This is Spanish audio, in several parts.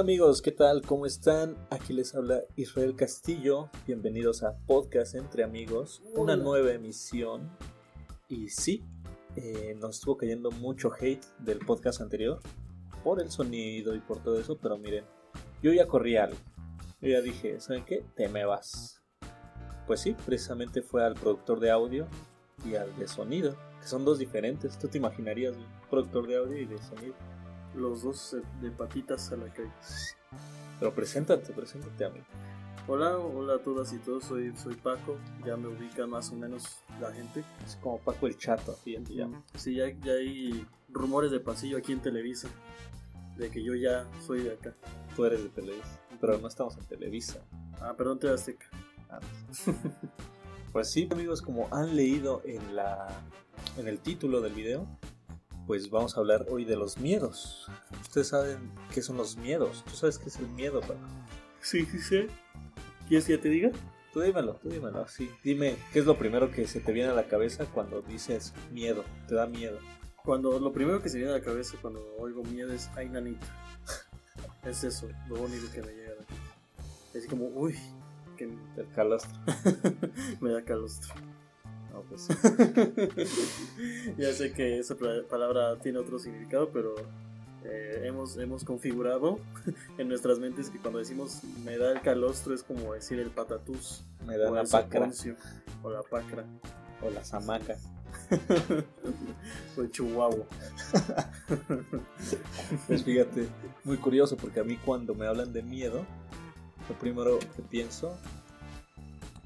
Hola amigos, ¿qué tal? ¿Cómo están? Aquí les habla Israel Castillo. Bienvenidos a Podcast Entre Amigos, una nueva emisión. Y sí, eh, nos estuvo cayendo mucho hate del podcast anterior por el sonido y por todo eso, pero miren, yo ya corrí algo. Yo ya dije, ¿saben qué? Te me vas. Pues sí, precisamente fue al productor de audio y al de sonido, que son dos diferentes. ¿Tú te imaginarías un productor de audio y de sonido? Los dos eh, de patitas a la calle. Pero preséntate, preséntate a mí. Hola, hola a todas y todos, soy, soy Paco, ya me ubica más o menos la gente. Es como Paco el Chato, así te llama. Sí, ya, ya hay rumores de pasillo aquí en Televisa, de que yo ya soy de acá. Tú eres de Televisa, pero no estamos en Televisa. Ah, perdón, te Azteca. Ah, pues sí, amigos, como han leído en, la, en el título del video, pues vamos a hablar hoy de los miedos. Ustedes saben qué son los miedos. ¿Tú sabes qué es el miedo, Paco? Sí, sí, sí. ¿Quieres que ya te diga? Tú dímelo, tú dímelo, sí. Dime, ¿qué es lo primero que se te viene a la cabeza cuando dices miedo? ¿Te da miedo? Cuando lo primero que se viene a la cabeza cuando oigo miedo es ay nanita. es eso, lo único que me llega. Es como, uy, que el calostro. me da calostro. No, pues ya sé que esa palabra tiene otro significado, pero eh, hemos, hemos configurado en nuestras mentes que cuando decimos me da el calostro es como decir el patatús. Me da o la el pacra. soponcio, O la pacra. O la zamaca. o el chihuahua. Pues fíjate, muy curioso porque a mí cuando me hablan de miedo, lo primero que pienso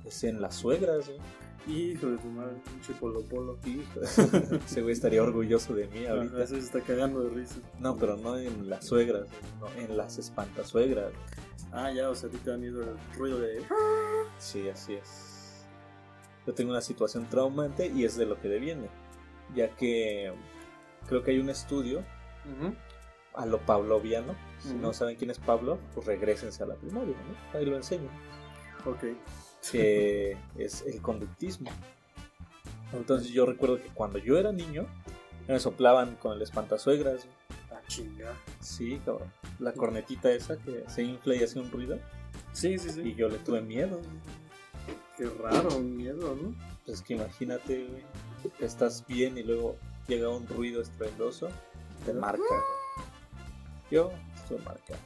es en las suegras. ¿eh? Hijo de tu madre, un chipolo polo. Hijo, ese güey estaría orgulloso de mí ahorita. Ajá, se está cagando de risa. No, pero no en las suegras, no, en las espantasuegras. Ah, ya, o sea, a ti te da miedo el ruido de. Sí, así es. Yo tengo una situación traumante y es de lo que deviene, ya que creo que hay un estudio a lo pavloviano. Si no saben quién es Pablo, pues regresense a la primaria, ¿no? Ahí lo enseño. Ok. Que es el conductismo. Entonces yo recuerdo que cuando yo era niño, me soplaban con el espantasuegras. Ah, chinga. Sí, cabrón. La cornetita esa que se infla y hace un ruido. Sí, sí, sí. Y yo le tuve miedo. Qué raro, un miedo, ¿no? Pues que imagínate, güey, estás bien y luego llega un ruido estruendoso, te marca. Yo estoy marcado.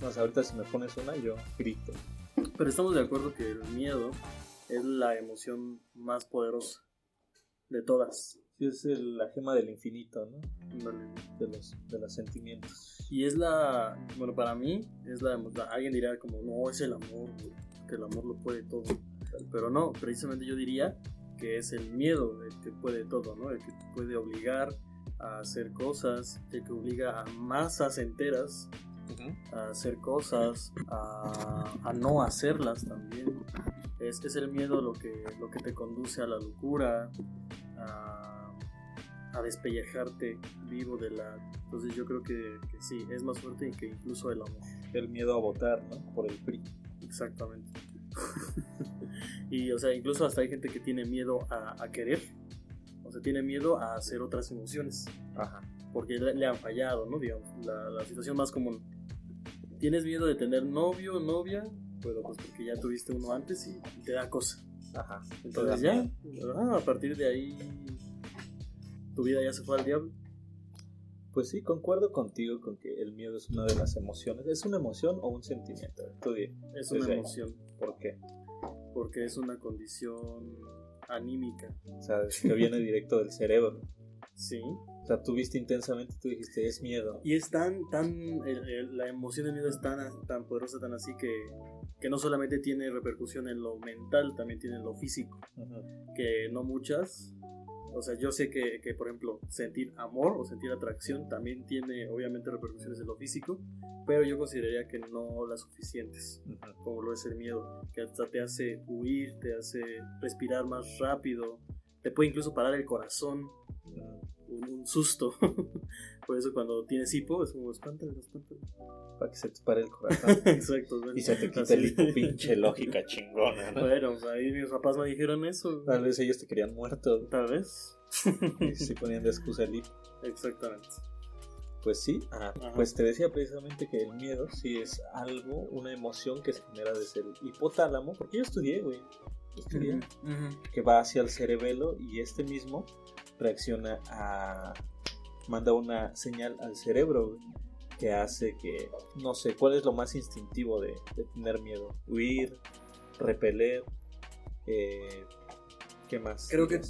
No sé, ahorita si me pones una, yo grito. Pero estamos de acuerdo que el miedo es la emoción más poderosa de todas. Es el- la gema del infinito, ¿no? De los, de los sentimientos. Y es la, bueno, para mí, es la, la- alguien diría como, no, es el amor, que el amor lo puede todo. Pero no, precisamente yo diría que es el miedo el que puede todo, ¿no? El que puede obligar a hacer cosas, el que obliga a masas enteras a hacer cosas, a, a no hacerlas también. Es, es el miedo lo que, lo que te conduce a la locura, a, a despellejarte vivo de la... Entonces yo creo que, que sí, es más fuerte que incluso el amor. El miedo a votar, ¿no? Por el PRI. Exactamente. y o sea, incluso hasta hay gente que tiene miedo a, a querer. O sea, tiene miedo a hacer otras emociones. Ajá. porque le, le han fallado, ¿no? Digamos, la, la situación más común. ¿Tienes miedo de tener novio o novia? Pero pues porque ya tuviste uno antes y, te da cosa. Ajá. Entonces ya, ah, a partir de ahí, tu vida ya se fue al diablo. Pues sí, concuerdo contigo con que el miedo es una de las emociones. ¿Es una emoción o un sentimiento? Tú di, Es una ahí. emoción, ¿por qué? porque es una condición anímica. O sea, es que viene directo del cerebro. Sí. O sea, tú viste intensamente, tú dijiste, es miedo. Y es tan, tan, el- el- la emoción del miedo es tan, tan poderosa, tan así que, que no solamente tiene repercusión en lo mental, también tiene en lo físico. Ujú. que no muchas. O sea, yo sé que, que, por ejemplo, sentir amor o sentir atracción también tiene, obviamente, repercusiones en lo físico, pero yo consideraría que no las suficientes, Ujú. como lo es el miedo, que hasta te hace huir, te hace respirar más rápido, te puede incluso parar el corazón, Ujú. Un, un susto. por eso, cuando tienes hipo, es como espántalo, espántalo. Para que se te pare el corazón. Exacto. ¿no? y se te quite Así. el hipo, pinche lógica chingona, ¿no? Bueno, sea, ahí mis papás me dijeron eso. Tal vez ellos te querían muerto Tal vez. y se ponían de excusa el hipo. Exactamente. Pues sí, ah, pues te decía precisamente que el miedo sí es algo, una emoción que se genera desde el hipotálamo, porque yo estudié, güey, estudié, que va hacia el cerebelo y este mismo reacciona a, manda una señal al cerebro, que hace que, no sé, ¿cuál es lo más instintivo de, de tener miedo? Huir, repeler, eh, ¿qué más? Creo que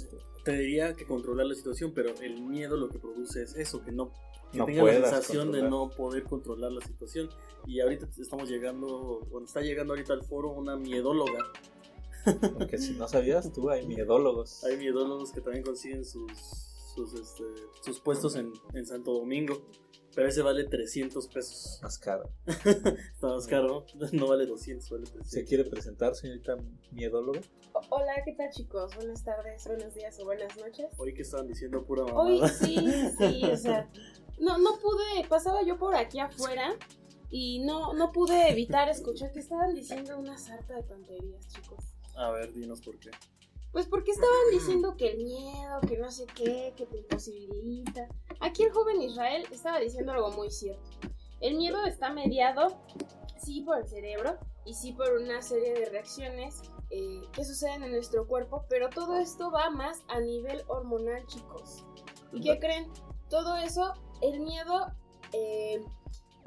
te diría que controlar la situación, pero el miedo lo que produce es eso, que no que No tenga la sensación de no poder controlar la situación. Y ahorita estamos llegando, bueno, está llegando ahorita al foro una miedóloga. Porque si no sabías, tú hay miedólogos. Hay miedólogos que también consiguen sus, sus, este, sus puestos en, en Santo Domingo. Pero ese vale 300 pesos. Más caro. Está más caro, no vale 200, vale ¿Se 300. quiere presentar, señorita miedóloga? Hola, ¿qué tal chicos? Buenas tardes, buenos días o buenas noches. Hoy que estaban diciendo pura Hoy mamada. sí, sí, o sea, no, no pude, pasaba yo por aquí afuera y no, no pude evitar escuchar que estaban diciendo una sarta de tonterías, chicos. A ver, dinos por qué. Pues porque estaban diciendo que el miedo, que no sé qué, que te imposibilita. Aquí el joven Israel estaba diciendo algo muy cierto. El miedo está mediado, sí, por el cerebro y sí por una serie de reacciones eh, que suceden en nuestro cuerpo, pero todo esto va más a nivel hormonal, chicos. ¿Y qué creen? Todo eso, el miedo, eh,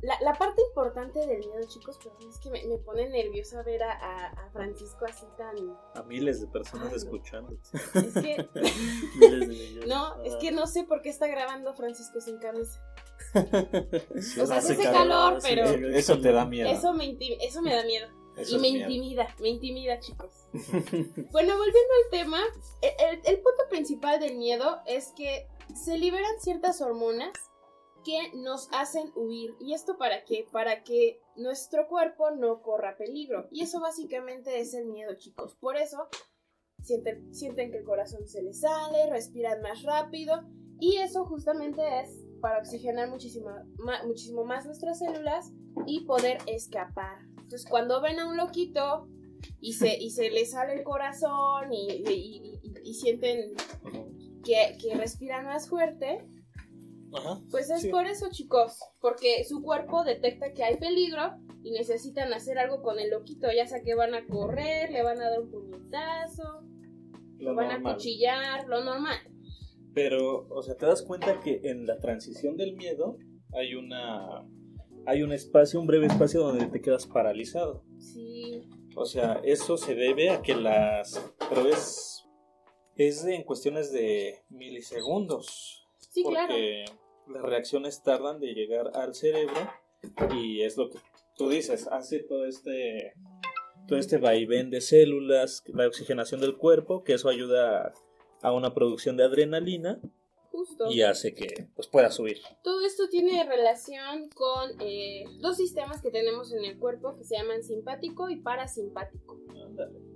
la, la parte importante del miedo, chicos, perdón, es que me, me pone nerviosa ver a, a- a Francisco así tan... A miles de personas no. escuchando. Es que... Miles de millones. No, es que no sé por qué está grabando Francisco sin camisa. Sí, O sea, hace calor. pero- sí, Eso te da miedo. Eso me, eso me da miedo. Eso y me miedo. intimida, me intimida, chicos. Bueno, volviendo al tema, el, el- el punto principal del miedo es que se liberan ciertas hormonas que nos hacen huir. ¿Y esto para qué? Para que nuestro cuerpo no corra peligro. Y eso básicamente es el miedo, chicos. Por eso sienten, sienten que el corazón se les sale, respiran más rápido. Y eso justamente es para oxigenar muchísimo, más nuestras células y poder escapar. Entonces, cuando ven a un loquito y se, y se les sale el corazón y, sienten que respiran más fuerte, Ajá. pues es Sí. por eso, chicos, porque su cuerpo detecta que hay peligro y necesitan hacer algo con el loquito, ya sea que van a correr, le van a dar un puñetazo, lo, Lo van a cuchillar, lo normal. Pero, o sea, te das cuenta que en la transición del miedo hay una hay un espacio, un breve espacio donde te quedas paralizado. Sí, O sea, eso se debe a que las pero es es en cuestiones de milisegundos. Sí, claro. porque las reacciones tardan de llegar al cerebro y es lo que tú dices, hace todo este todo este vaivén de células, la oxigenación del cuerpo, que eso ayuda a, a una producción de adrenalina Justo. y hace que pues pueda subir. Todo esto tiene relación con eh, dos sistemas que tenemos en el cuerpo que se llaman simpático y parasimpático.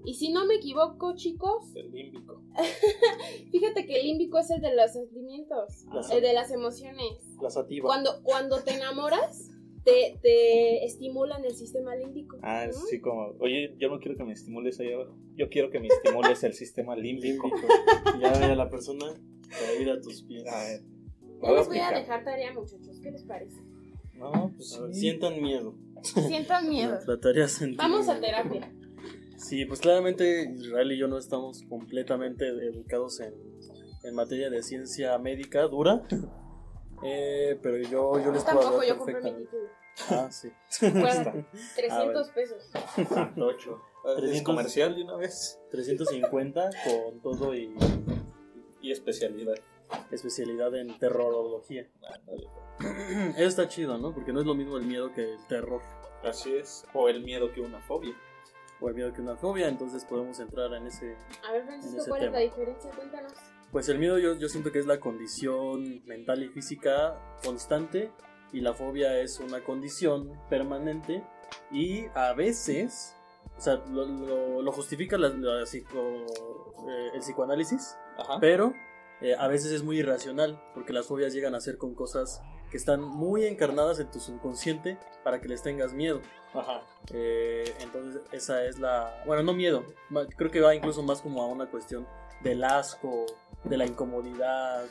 Y si no me equivoco, chicos, el límbico. fíjate que el límbico es el de los sentimientos, La, el de las emociones. la sativa. Cuando, cuando te enamoras, te, te estimulan el sistema límbico. Ah, ¿no? sí, como, oye, yo no quiero que me estimules ahí abajo. Yo quiero que me estimules el sistema límbico. Ya ve a la persona para ir a tus pies. A ver, Ya les voy a dejar tarea, muchachos. ¿Qué les parece? No, pues A ver, sí. sientan miedo. Sientan miedo. La tarea sentir Vamos a terapia. Sí, pues claramente Israel y yo no estamos completamente educados en, en materia de ciencia médica dura. Eh, pero yo, yo les puedo Tampoco hablar yo compré mi perfectamente. título. Ah, sí. 300 bueno. pesos. Ocho. ¿Es 300. comercial de una vez? 350 con todo y Y especialidad. especialidad en terrorología. Eso está chido, ¿no? Porque no es lo mismo el miedo que el terror Así es. O el miedo que una fobia. O el miedo que una fobia, entonces podemos entrar en ese... A ver, En Francisco, ese ¿cuál tema. es la diferencia? Cuéntanos. Pues el miedo yo, yo siento que es la condición mental y física constante y la fobia es una condición permanente y a veces, o sea, lo, lo- lo justifica la, la psico- eh, el psicoanálisis, Ajá. pero eh, a veces es muy irracional porque las fobias llegan a ser con cosas que están muy encarnadas en tu subconsciente para que les tengas miedo. Ajá. Eh, entonces esa es la... Bueno, no miedo, creo que va incluso más como a una cuestión del asco, de la incomodidad,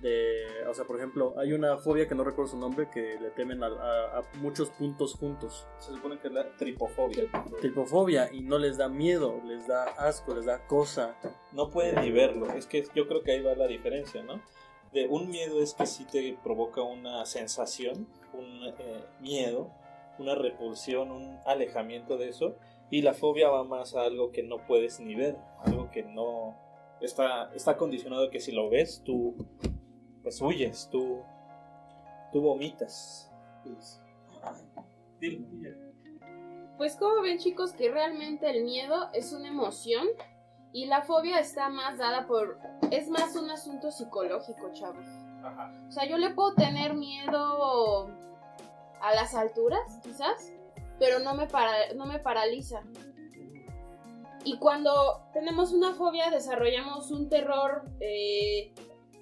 de, o sea, por ejemplo, hay una fobia que no recuerdo su nombre que le temen a, a- a muchos puntos juntos. Se supone que es la tripofobia. Tripofobia y no les da miedo, les da asco, les da cosa. No pueden ni verlo. Es que yo creo que ahí va la diferencia, ¿no? De un miedo es que sí te provoca una sensación, un eh, miedo, una repulsión, un alejamiento de eso. Y la fobia va más a algo que no puedes ni ver, algo que no está, está condicionado que si lo ves tú pues huyes, tú, tú vomitas. Pues. Pues como ven chicos que realmente el miedo es una emoción y la fobia está más dada por... es más un asunto psicológico, chavos. Ajá. O sea, yo le puedo tener miedo a las alturas, quizás, pero no me, para- no me paraliza. Y cuando tenemos una fobia desarrollamos un terror, eh,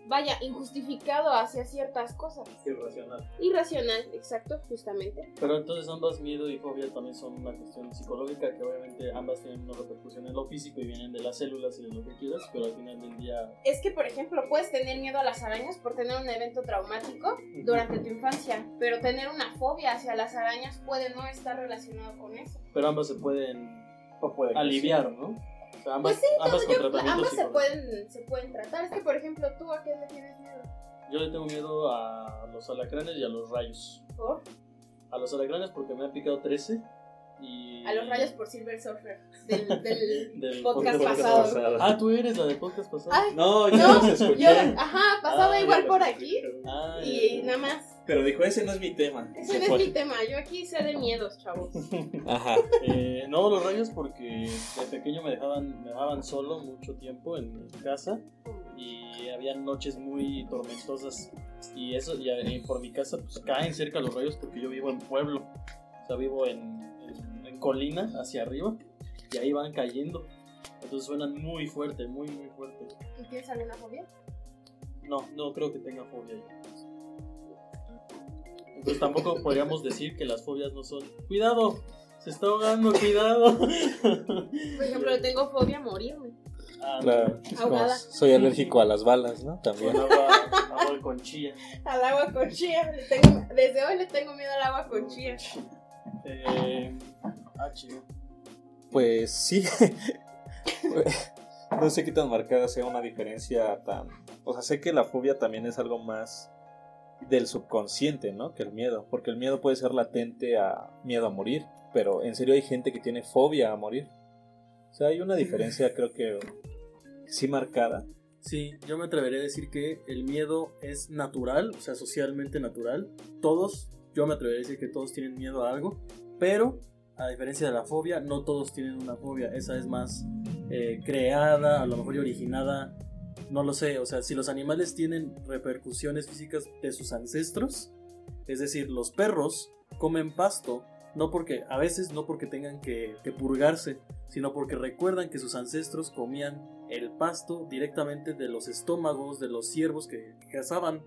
vaya, injustificado hacia ciertas cosas. Irracional. Irracional, exacto, justamente. Pero entonces ambas miedo y fobia también son una cuestión psicológica que obviamente ambas tienen una repercusión en lo físico y vienen de las células y de lo que quieras, pero al final del día Es que, por ejemplo, puedes tener miedo a las arañas por tener un evento traumático durante tu infancia, pero tener una fobia hacia las arañas puede no estar relacionado con eso. pero ambas se pueden O puede que aliviar, ¿no? Ambas, Pues sí, ambas Yo- ambas se pueden, se pueden tratar. Es que, por ejemplo, tú a qué le tienes miedo. Yo le tengo miedo a los alacranes y a los rayos. ¿Por? A los alacranes porque me han picado 13 y... A los rayos por Silver Surfer del, del Del podcast podcast pasado. Ah, tú eres la del podcast pasado. Ay, No, yo No, no, los escuché. yo, ajá, pasaba Ah, igual por aquí Ah, ya, y ya. nada más. Pero dijo, ese no es mi tema. Ese no es mi tema. Yo aquí sé de miedos, chavos. Ajá. Eh, no, los rayos porque de pequeño me dejaban, me dejaban solo mucho tiempo en casa y había noches muy tormentosas y eso y, eh, por mi casa pues caen cerca los rayos porque yo vivo en pueblo, o sea vivo en, en- en colina hacia arriba y ahí van cayendo, entonces suenan muy fuerte, muy muy fuerte. ¿Y tienes alguna fobia? No, no creo que tenga fobia. Entonces tampoco podríamos decir que las fobias no son. Cuidado, se está ahogando, cuidado. Por ejemplo, le tengo fobia a morirme. Ah, Claro. es como, Ahogada. soy alérgico a las balas, ¿no? También. agua, agua con chía. Al agua con chía. Le tengo, desde hoy le tengo miedo al agua con chía. Eh, ah, chido. Pues sí. no sé qué tan marcada sea una diferencia tan... O sea, sé que la fobia también es algo más del subconsciente, ¿no? Que el miedo. Porque el miedo puede ser latente a miedo a morir. Pero en serio hay gente que tiene fobia a morir. O sea, hay una diferencia creo que sí marcada. Sí, yo me atrevería a decir que el miedo es natural, o sea, socialmente natural. Todos, yo me atrevería a decir que todos tienen miedo a algo, pero a diferencia de la fobia, no todos tienen una fobia. Esa es más eh, creada, a lo mejor originada, no lo sé. O sea, si los animales tienen repercusiones físicas de sus ancestros, es decir, los perros comen pasto, no porque, a veces no porque tengan que, purgarse, sino porque recuerdan que sus ancestros comían el pasto directamente de los estómagos de los ciervos que, que cazaban.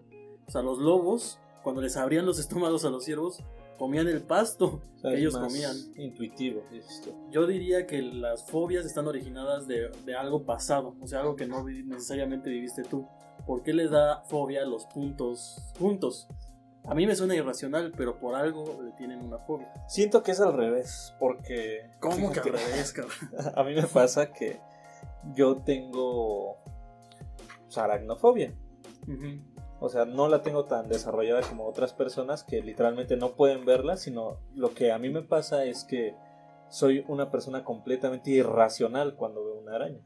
O sea, los lobos, cuando les abrían los estómagos a los ciervos, comían el pasto O sea, que ellos comían. Intuitivo, tú. Yo diría que las fobias están originadas de, de algo pasado, o sea, algo que no necesariamente viviste tú. ¿Por qué les da fobia los puntos juntos? A mí me suena irracional, pero por algo le tienen una fobia. Siento que es al revés, porque... ¿Cómo que al revés, cabrón? A mí me pasa que yo tengo o sea, aracnofobia. O sea, no la tengo tan desarrollada como otras personas que literalmente no pueden verla, sino lo que a mí me pasa es que soy una persona completamente irracional cuando veo una araña.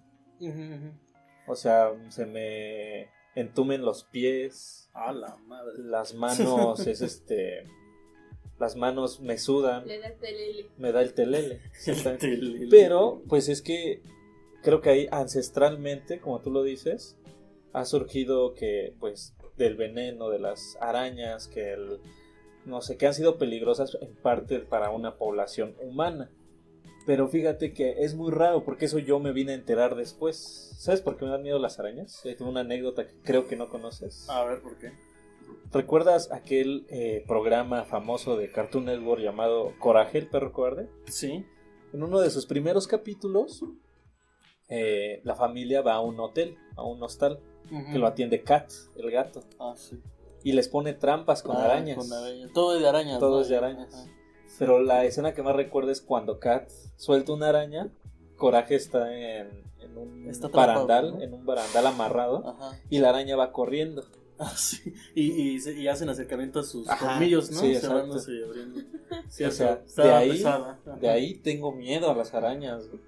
O sea, se me entumen los pies, A la madre. las manos, es este... Las manos me sudan, Le da telele. me da el telele. Telele. Pero, pues es que creo que ahí ancestralmente, como tú lo dices, ha surgido que, pues, del veneno de las arañas, que el, no sé, que han sido peligrosas en parte para una población humana. Pero fíjate que es muy raro porque eso yo me vine a enterar después. ¿Sabes por qué me dan miedo las arañas? Es una anécdota que creo que no conoces. A ver, ¿por qué? ¿Recuerdas aquel eh, programa famoso de Cartoon Network llamado Coraje, el perro cobarde? Sí. En uno de sus primeros capítulos, eh, la familia va a un hotel, a un hostal, Que lo atiende Kat, el gato, Ah, sí. y les pone trampas con Ah, arañas. con arañas. Todo es de arañas. Todo ¿no? es de arañas. Ajá. Pero la escena que más recuerdo es cuando Kat suelta una araña, Coraje está en, en un Está atrapado, barandal, ¿no? en un barandal amarrado, Ajá. y la araña va corriendo. Ah, sí. Y, y, se- y hacen acercamiento a sus Ajá, colmillos, ¿no? sí. Cerrándose y abriendo. Cierto. O sea, de ahí-. De ahí tengo miedo a las arañas. güey.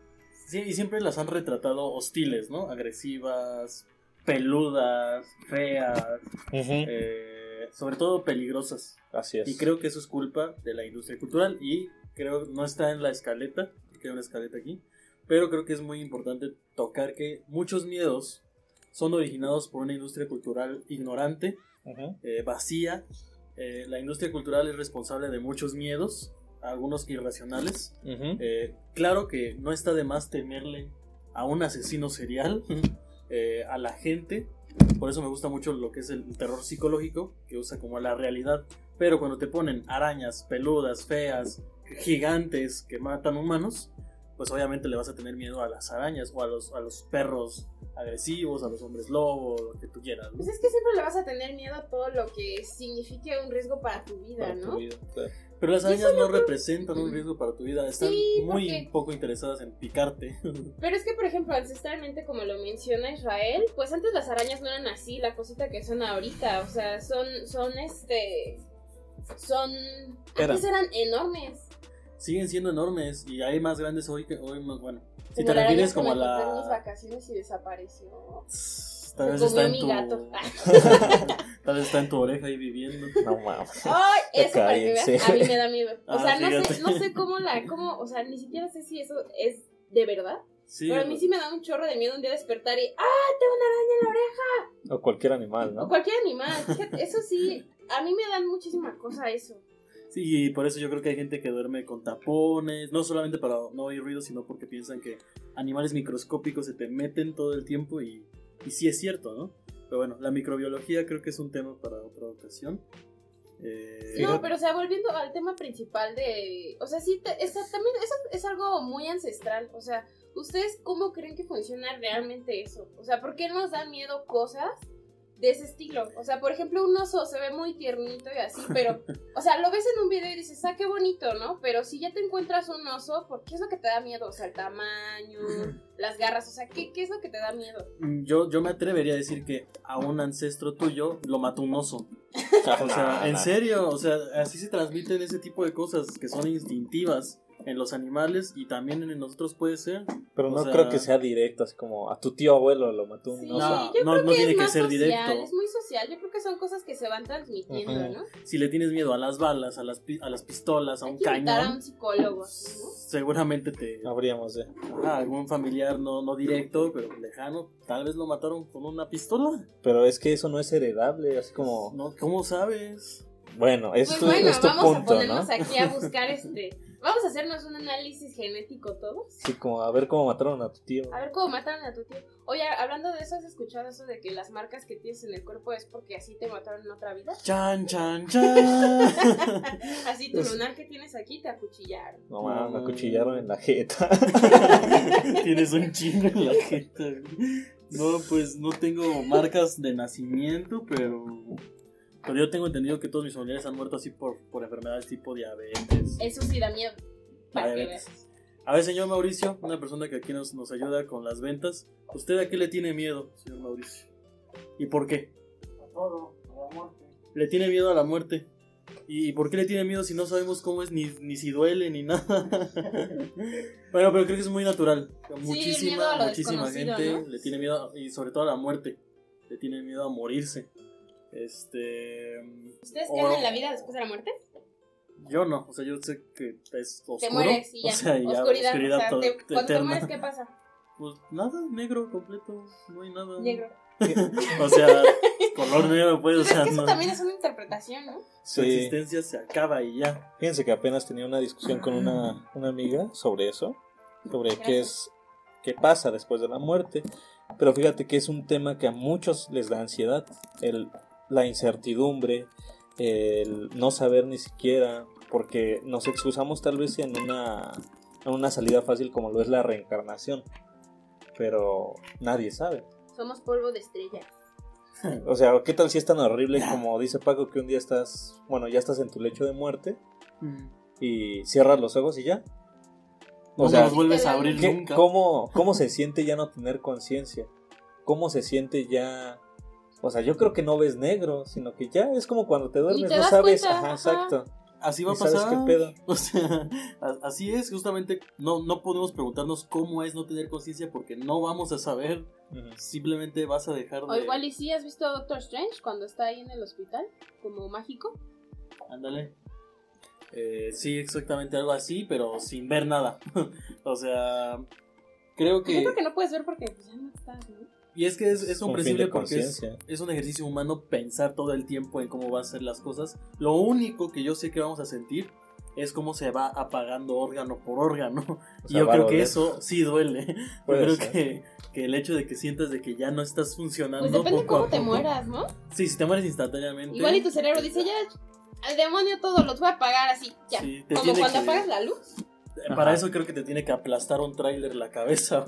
Sí, y siempre las han retratado hostiles, ¿no? Agresivas, peludas, feas, eh, sobre todo peligrosas. Así es. Y creo que eso es culpa de la industria cultural y creo no está en la escaleta, hay una escaleta aquí, pero creo que es muy importante tocar que muchos miedos son originados por una industria cultural ignorante, eh, vacía. Eh, la industria cultural es responsable de muchos miedos, algunos irracionales. Claro que no está de más temerle a un asesino serial, eh, a la gente. Por eso me gusta mucho lo que es el terror psicológico, que usa como la realidad. Pero cuando te ponen arañas, peludas, feas, gigantes que matan humanos, pues obviamente le vas a tener miedo a las arañas o a los, a los perros agresivos, a los hombres lobo, lo que tú quieras. ¿no? Pues es que siempre le vas a tener miedo a todo lo que signifique un riesgo para tu vida, Para tu ¿no? vida, claro. Pero las arañas no representan un riesgo para tu vida, están Sí, muy porque- poco interesadas en picarte. Pero es que, por ejemplo, ancestralmente, como lo menciona Israel, pues antes las arañas no eran así, la cosita que son ahorita. O sea, son, son este. Son. Antes eran enormes. siguen siendo enormes y hay más grandes hoy que hoy más bueno. Si Como te refieres como a la vacaciones y desapareció. Tal vez está en mi tu gato. tal vez está en tu oreja ahí viviendo. No mames. Ay, eso para que veas, a mí me da miedo. O Ah, sea, no sé, no sé cómo la, cómo, o sea, ni siquiera sé si eso es de verdad. Sí. Pero a mí sí me da un chorro de miedo un día despertar y ¡ah! Tengo una araña en la oreja. O cualquier animal, O ¿no? cualquier animal. Fíjate, eso sí, a mí me dan muchísima cosa eso. Sí, y por eso yo creo que hay gente que duerme con tapones, no solamente para no oír ruido, sino porque piensan que animales microscópicos se te meten todo el tiempo y, y sí es cierto, ¿no? Pero bueno, la microbiología creo que es un tema para otra ocasión. Eh, No, pero o sea, volviendo al tema principal de. O sea, sí, te- también eso es algo muy ancestral. O sea, ¿ustedes cómo creen que funciona realmente eso? O sea, ¿por qué nos dan miedo cosas de ese estilo? O sea, por ejemplo, un oso se ve muy tiernito y así, pero. O sea, lo ves en un video y dices, ah, qué bonito, ¿no? Pero si ya te encuentras un oso, ¿por qué es lo que te da miedo? O sea, el tamaño, las garras, o sea, ¿qué, qué es lo que te da miedo? Mm, Yo, yo me atrevería a decir que a un ancestro tuyo lo mató un oso. O sea, en serio, o sea, así se transmiten ese tipo de cosas que son instintivas en los animales y también en nosotros puede ser. Pero o no sea- creo que sea directo, así como a tu tío abuelo lo mató un Sí, oso. No, yo no- creo no que tiene es que más ser social, directo. es muy social. Yo creo que son cosas que se van transmitiendo. ¿no? Si le tienes miedo a las balas, a las, pi- a las pistolas, a Hay un que invitar a cañón, un psicólogo, ¿no? seguramente te... Habríamos de. Ajá, algún familiar no, no directo, pero lejano, tal vez lo mataron con una pistola. Pero es que eso no es heredable, así como. No, ¿Cómo sabes? Bueno, es Pues tu, bueno, es tu vamos a ponernos aquí a buscar este. Vamos a hacernos un análisis genético todos. Sí, como a ver cómo mataron a tu tío. A ver cómo mataron a tu tío. Oye, hablando de eso, ¿has escuchado eso de que las marcas que tienes en el cuerpo es porque así te mataron en otra vida? Chan, chan, chan. Así tu Es- lunar que tienes aquí te acuchillaron. No mames, me No. acuchillaron en la jeta. Tienes un chingo en la jeta. No, pues no tengo marcas de nacimiento, pero. Pero yo tengo entendido que todos mis familiares han muerto así por, por enfermedades tipo diabetes. Eso sí da miedo. Para diabetes. A ver, señor Mauricio, una persona que aquí nos, nos ayuda con las ventas. ¿Usted a qué le tiene miedo, señor Mauricio? ¿Y por qué? A todo, a la muerte. Le tiene miedo a la muerte. ¿Y por qué le tiene miedo si no sabemos cómo es, ni, ni si duele, ni nada? bueno, pero creo que es muy natural. miedo a Muchísima, lo muchísima gente ¿no? le tiene miedo, y sobre todo a la muerte. Le tiene miedo a morirse. Este. ¿Ustedes o- creen en la vida después de la muerte? Yo no, o sea, yo sé que es oscuro. Te mueres y ya. O sea, ya Oscuridad. oscuridad o sea, to- te- cuando te mueres, ¿qué pasa? Pues nada, negro completo, no hay nada. Negro. O sea, color negro, pues, o Pero es sea, que eso no. también es una interpretación, ¿no? Su Sí. existencia se acaba y ya. Fíjense que apenas tenía una discusión con una, una amiga sobre eso, sobre qué es qué pasa después de la muerte. Pero fíjate que es un tema que a muchos les da ansiedad, el, la incertidumbre, el no saber ni siquiera, porque nos excusamos tal vez en una, en una salida fácil como lo es la reencarnación. pero nadie sabe. Somos polvo de estrella. O sea, ¿qué tal si es tan horrible como dice Paco que un día estás, bueno, ya estás en tu lecho de muerte y cierras los ojos y ya? No O sea, los vuelves a abrir ¿qué- nunca. ¿cómo, ¿Cómo se siente ya no tener conciencia? ¿Cómo se siente ya...? O sea, yo creo que no ves negro, sino que ya es como cuando te duermes, te no sabes. cuenta, Ajá, ajá. exacto. Así va a Ni sabes pasar. qué pedo. O sea, así es, justamente no, no podemos preguntarnos cómo es no tener conciencia porque no vamos a saber. Simplemente vas a dejar de. O igual y sí, ¿has visto a Doctor Strange cuando está ahí en el hospital? Como mágico. Ándale. Eh, sí, exactamente algo así, pero sin ver nada. o sea, creo Pues Yo que. creo que no puedes ver porque ya no estás, ¿no? Y es que es, es comprensible de porque es, un ejercicio humano pensar todo el tiempo en cómo va a ser las cosas. Lo único que yo sé que vamos a sentir es cómo se va apagando órgano por órgano. O y yo creo que eso sí duele. Yo Puede creo que, que el hecho de que sientas de que ya no estás funcionando. Pues depende poco a cómo te mueras, ¿no? Sí, si te mueres instantáneamente. Igual y tu cerebro dice, ya, al demonio todo, los voy a apagar así, ya. Sí, te Como tiene cuando que- apagas la luz. Para Ajá. eso creo que te tiene que aplastar un tráiler la cabeza.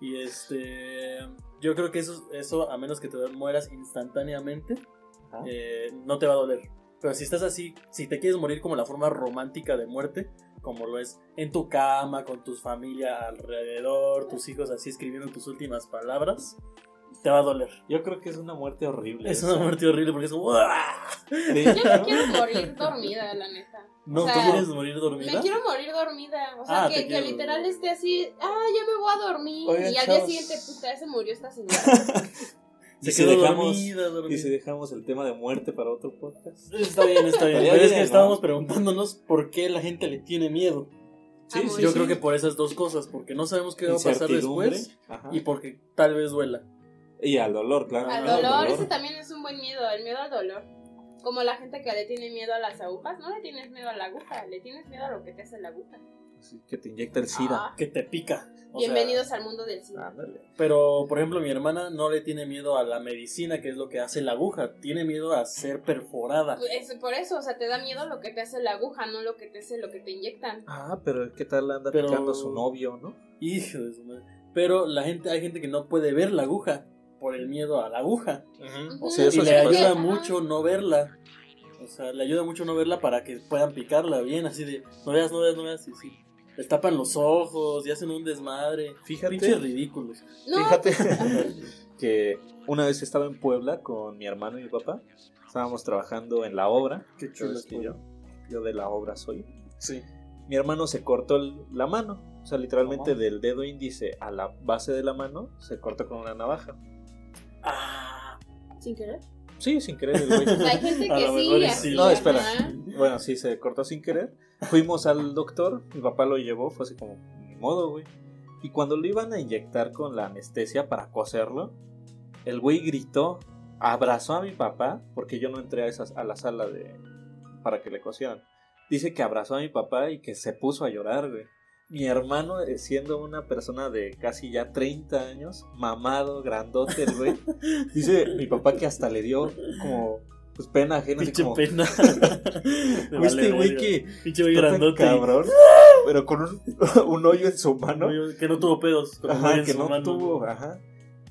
Y este. Yo creo que eso, eso a menos que te mueras instantáneamente, eh, no te va a doler. Pero si estás así, si te quieres morir como la forma romántica de muerte, como lo es en tu cama, con tu familia alrededor, tus hijos así escribiendo tus últimas palabras, te va a doler. Yo creo que es una muerte horrible. Es esa. una muerte horrible porque es Yo me ¿no? quiero morir dormida, la neta. No, O sea, ¿tú quieres morir dormida? Me quiero morir dormida. O sea, Ah, que, literal esté así, ah, ya me voy a dormir. Oigan, y al día siguiente, puta, se murió esta señora. Se ¿Y si dejamos- dormida, dormida. ¿Y si dejamos el tema de muerte para otro podcast? Está bien, está bien. Pero es que estábamos preguntándonos por qué la gente le tiene miedo. Sí, sí, Yo sí. creo que por esas dos cosas, porque no sabemos qué va a pasar después Ajá. y porque tal vez duela. Y al dolor, claro. Al dolor, ese también es un buen miedo, el miedo al dolor. Como la gente que le tiene miedo a las agujas, no le tienes miedo a la aguja, le tienes miedo a lo que te hace la aguja. Así que te inyecta el SIDA. Ah, Que te pica. O sea, bienvenidos al mundo del. Ándale. pero, por ejemplo, mi hermana no le tiene miedo a la medicina, que es lo que hace la aguja. Tiene miedo a ser perforada. Es por eso, o sea, te da miedo lo que te hace la aguja, no lo que te hace lo que te inyectan. Ah, pero ¿qué tal anda Pero- picando a su novio, no? Hijo de su madre. Pero la gente, hay gente que no puede ver la aguja por el miedo a la aguja. Ujú, sea, eso y sí le ayuda mucho no verla. O sea, le ayuda mucho no verla para que puedan picarla bien, así de, no veas, no veas, no veas, y sí. Les tapan los ojos y hacen un desmadre. Fíjate. Pinches ridículos. No, Fíjate que una vez estaba en Puebla con mi hermano y mi papá. Estábamos trabajando en la obra. Qué chulo es que yo, yo de la obra soy. Sí. Mi hermano se cortó el- la mano. O sea, literalmente No. del dedo índice a la base de la mano se cortó con una navaja. Ah, sin querer. Sí, sin querer el güey. Hay gente que sí, así. No, espera. ajá. Bueno, sí, se cortó sin querer. Fuimos al doctor, mi papá lo llevó, fue así como, ni modo, güey. Y cuando lo iban a inyectar con la anestesia para coserlo, el güey gritó, abrazó a mi papá, porque yo no entré a, esas, a la sala de para que le cosieran. Dice que abrazó a mi papá y que se puso a llorar, güey. Mi hermano, eh, siendo una persona de casi ya 30 años, mamado, grandote, güey, dice mi papá que hasta le dio como pues pena ajena, pinche como, pena. Me ¿Viste, vale güey, que Pinche güey grandote. cabrón, pero con un, un hoyo en su mano. Que no tuvo pedos. con Ajá, güey en que su no mano. tuvo, ajá.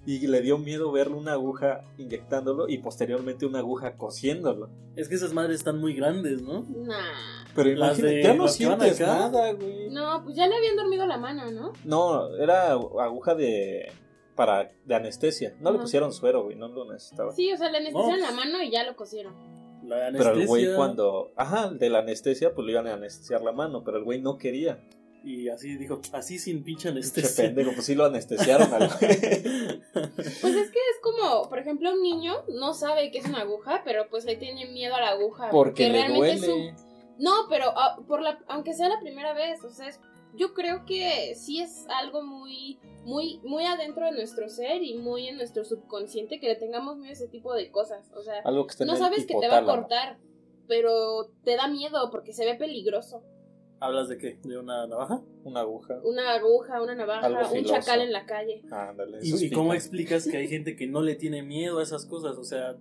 Y le dio miedo verle una aguja inyectándolo y posteriormente una aguja cosiéndolo. Es que esas madres están muy grandes, ¿no? Nah. Pero imagínate, de- ya no sientes nada, güey. No, pues ya le habían dormido la mano, ¿no? No, era aguja de para de anestesia. No le pusieron suero, güey, no lo necesitaba. Sí, o sea, le anestesiaron No. la mano y ya lo cosieron. La Pero el güey cuando, ajá, de la anestesia, pues le iban a anestesiar la mano, pero el güey no quería. Y así dijo, así sin pinche Che anestesia. pendejo, pues sí lo anestesiaron al. Pues es que es como, por ejemplo, un niño no sabe que es una aguja, pero pues le tiene miedo a la aguja. Porque le realmente es duele. un- No, pero ah, por la, aunque sea la primera vez, o sea, es- yo creo que sí es algo muy, muy, muy adentro de nuestro ser y muy en nuestro subconsciente que le tengamos miedo a ese tipo de cosas. O sea, Algo que no sabes que te va a cortar, pero te da miedo porque se ve peligroso. ¿Hablas de qué? ¿De una navaja? Una aguja. Una aguja, una navaja, Algo un filoso. chacal en la calle. Ándale. ¿Y, y cómo explicas que hay gente que no le tiene miedo a esas cosas? O sea,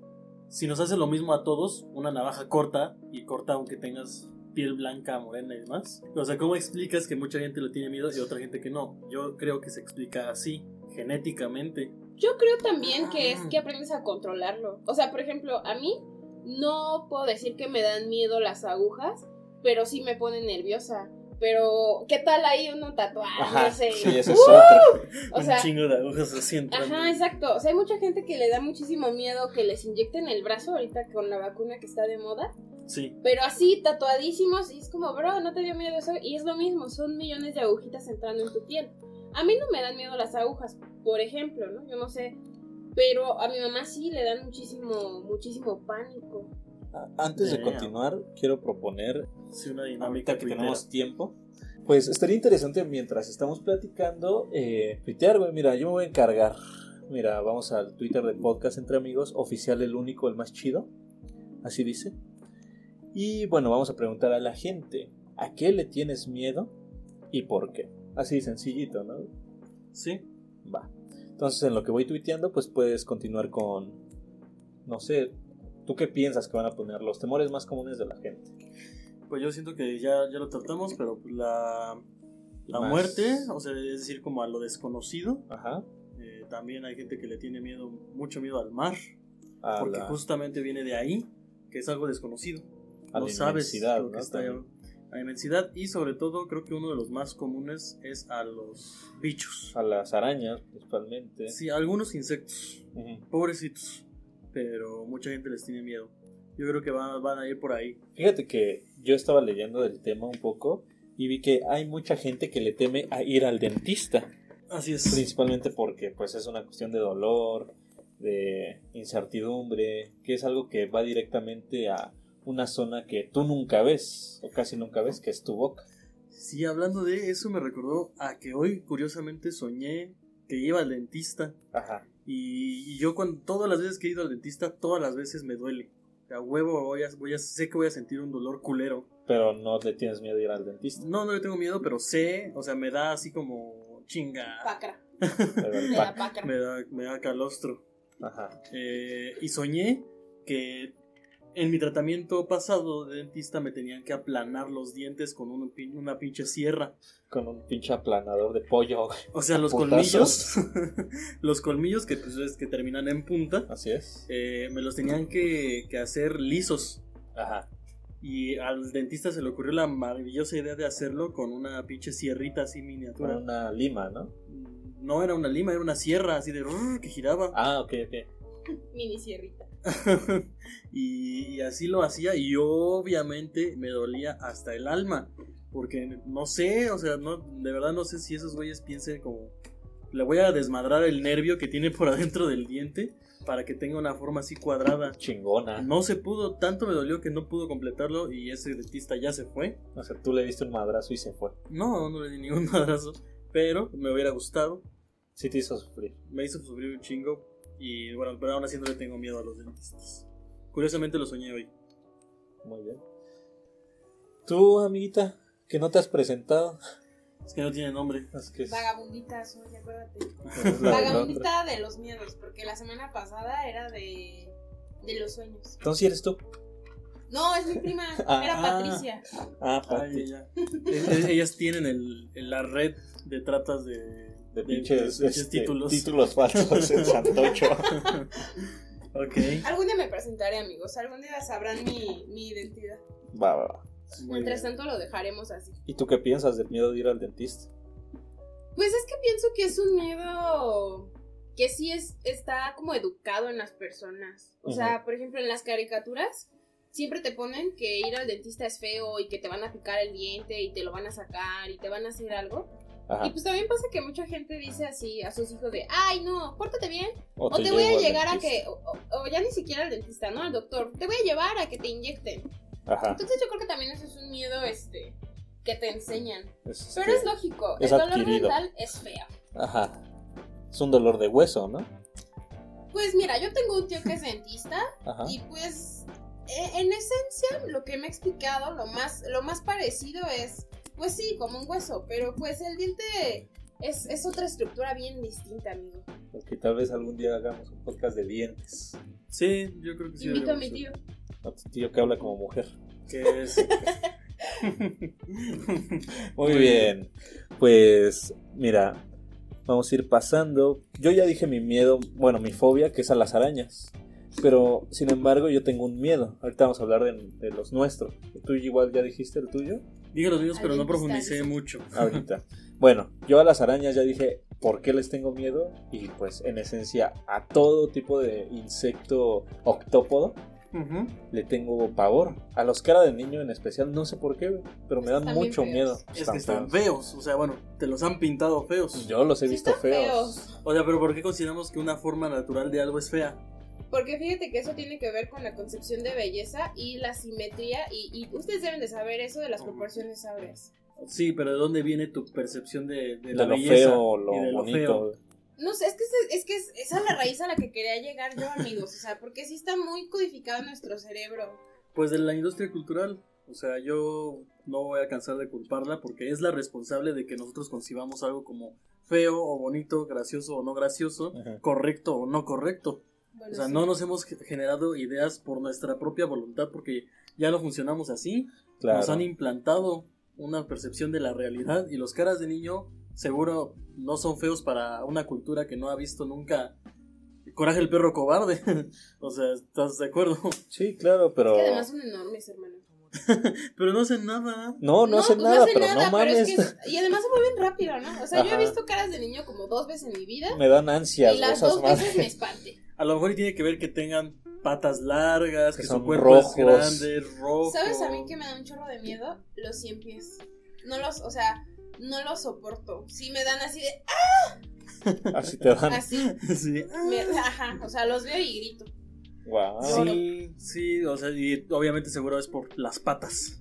si nos hace lo mismo a todos, una navaja corta y corta aunque tengas piel blanca, morena y demás. O sea, ¿cómo explicas que mucha gente le tiene miedo y otra gente que no? Yo creo que se explica así. genéticamente. Yo creo también que es que aprendes a controlarlo. O sea, por ejemplo, a mí no puedo decir que me dan miedo las agujas, pero sí me ponen nerviosa. Pero, ¿qué tal ahí uno tatuaje? Ajá, No sé. sí, ese es ¡Uh! otro. O sea, un chingo de agujas así entrando. Ajá, exacto. O sea, hay mucha gente que le da muchísimo miedo que les inyecten el brazo ahorita con la vacuna que está de moda. Sí. Pero así, tatuadísimos, y es como, bro, no te dio miedo eso. Y es lo mismo, son millones de agujitas entrando en tu piel. A mí no me dan miedo las agujas, por ejemplo, ¿no? Yo no sé. Pero a mi mamá sí le dan muchísimo, muchísimo pánico. Antes de continuar, quiero proponer, Sí, una dinámica ahorita que tuitera. tenemos tiempo, pues estaría interesante mientras estamos platicando, eh, tuitear, güey. Mira, yo me voy a encargar. Mira, vamos al Twitter del podcast Entre Amigos, oficial el único, el más chido. Así dice. Y bueno, vamos a preguntar a la gente, ¿a qué le tienes miedo y por qué? Así sencillito, ¿no? Sí. Va. Entonces, en lo que voy tuiteando, pues puedes continuar con, no sé, ¿tú qué piensas que van a poner los temores más comunes de la gente? Pues yo siento que ya, ya lo tratamos, pero pues la, la Más. muerte, o sea, es decir, como a lo desconocido. Ajá. Eh, también hay gente que le tiene miedo, mucho miedo al mar, A porque la, justamente viene de ahí, que es algo desconocido. a no la sabes lo que ¿no? está También. a la inmensidad y sobre todo creo que uno de los más comunes es a los bichos. A las arañas, principalmente. Sí, a algunos insectos, pobrecitos, pero mucha gente les tiene miedo. Yo creo que van, van a ir por ahí. Fíjate que yo estaba leyendo del tema un poco y vi que hay mucha gente que le teme a ir al dentista. Así es. Principalmente porque pues es una cuestión de dolor, de incertidumbre, que es algo que va directamente a una zona que tú nunca ves, o casi nunca ves, que es tu boca. Sí, hablando de eso me recordó a que hoy curiosamente soñé que iba al dentista Ajá. y, y yo cuando todas las veces que he ido al dentista, todas las veces me duele. A huevo voy a, voy a- sé que voy a sentir un dolor culero. Pero no le tienes miedo a ir al dentista. No, no le tengo miedo, pero sé, o sea, me da así como chinga. Pácara. Pero el De pac- la pácara. Me da, me da calostro. Ajá. Eh, y soñé que en mi tratamiento pasado de dentista me tenían que aplanar los dientes con un pin- una pinche sierra. Con un pinche aplanador de pollo. O sea, los colmillos, los colmillos que pues es que terminan en punta, Así es. eh, me los tenían que, que hacer lisos. Ajá. Y al dentista se le ocurrió la maravillosa idea de hacerlo con una pinche sierrita así Con miniatura. una lima, ¿no? No era una lima, era una sierra así de que giraba. Ah, ok, ok. Mini sierrita. y, y así lo hacía y obviamente me dolía hasta el alma. Porque no sé, o sea, no, de verdad no sé si esos güeyes piensen como... Le voy a desmadrar el nervio que tiene por adentro del diente para que tenga una forma así cuadrada. Chingona. No se pudo, tanto me dolió que no pudo completarlo y ese dentista ya se fue. O sea, tú le diste un madrazo y se fue. No, no le di ningún madrazo, pero me hubiera gustado. Sí te hizo sufrir. Me hizo sufrir un chingo y bueno, pero aún así no le tengo miedo a los dentistas. Curiosamente lo soñé hoy. Muy bien. Tú, amiguita, que no te has presentado. Es que no tiene nombre. Es que es- Vagabundita soy, acuérdate. Vagabundita de los miedos, porque la semana pasada era de, de los sueños. Entonces, ¿sí eres tú? No, es mi prima, Ah. era Patricia. Ah. E- e- Ellas tienen el, el- la red de tratas de, De pinches, de pinches este, títulos. títulos falsos en Santocho. ok. Algún día me presentaré, amigos. Algún día sabrán mi, mi identidad. Va, va, va. Mientras tanto lo dejaremos así. ¿Y tú qué piensas del miedo de ir al dentista? Pues es que pienso que es un miedo que sí es, está como educado en las personas. O sea, por ejemplo, en las caricaturas siempre te ponen que ir al dentista es feo y que te van a picar el diente y te lo van a sacar y te van a hacer algo. Y pues también pasa que mucha gente dice así a sus hijos de, ay no, pórtate bien. O, O te voy a llegar a que, o, ya ni siquiera al dentista, ¿no? Al doctor. Te voy a llevar a que te inyecten. Ajá. Entonces yo creo que también eso es un miedo, este, que te enseñan. Es, Pero es lógico, es el dolor adquirido. dental es feo. Ajá. Es un dolor de hueso, ¿no? Pues mira, yo tengo un tío que es dentista Ajá. y pues e- en esencia lo que me ha explicado, lo más, lo más parecido es, pues sí, como un hueso, pero pues el diente es, es otra estructura bien distinta, amigo. Porque tal vez algún día hagamos un podcast de dientes. Sí, yo creo que sí. Invito a mi tío. A tu tío que habla como mujer. Que es. Muy bien. Pues, mira, Vamos a ir pasando. Yo ya dije mi miedo, bueno, mi fobia, que es a las arañas. Pero, sin embargo, yo tengo un miedo. Ahorita vamos a hablar de, de los nuestros. ¿Tú igual ya dijiste el tuyo? Dije los míos, pero no profundicé distancia. mucho. Ahorita. bueno, yo a las arañas ya dije por qué les tengo miedo. Y pues, en esencia, a todo tipo de insecto octópodo le tengo pavor. A los cara de niño en especial, no sé por qué, pero me dan Están mucho feos. miedo. Es que están feos. O sea, bueno, te los han pintado feos. Yo los he Sí visto están feos. O sea, pero ¿por qué consideramos que una forma natural de algo es fea? Porque fíjate que eso tiene que ver con la concepción de belleza y la simetría. Y, y ustedes deben de saber eso de las proporciones áureas. Sí, pero ¿de dónde viene tu percepción de, de De la lo belleza feo, lo y de lo bonito. feo? No sé, es que, es, es que es, esa es la raíz a la que quería llegar yo, amigos. O sea, porque sí está muy codificado en nuestro cerebro. Pues de la industria cultural. O sea, yo no voy a cansar de culparla porque es la responsable de que nosotros concibamos algo como feo o bonito, gracioso o no gracioso, Ajá. correcto o no correcto. Bueno, O sea, sí. no nos hemos ge- generado ideas por nuestra propia voluntad porque ya no funcionamos así. Claro. Nos han implantado una percepción de la realidad y los caras de niño seguro no son feos para una cultura que no ha visto nunca Coraje el perro cobarde. o sea, ¿estás de acuerdo? Sí, claro, pero. Es que además son enormes, hermano. Pero no hacen nada. No, no, hacen pues nada, hacen pero nada, no mames. es que- y además se mueven rápido, ¿no? O sea, yo he visto caras de niño como dos veces en mi vida. Me dan ansias, y las dos veces me espante. A lo mejor tiene que ver que tengan patas largas, Que que, son su cuerpo rojos. es grande, rojo. ¿Sabes a mí que me da un chorro de miedo? Los cien pies. No los, o sea, no los soporto. Sí me dan así de, Así te dan. así. Sí. me- ajá, o sea, los veo y grito. Wow. Sí, sí, o sea, y obviamente seguro es por las patas.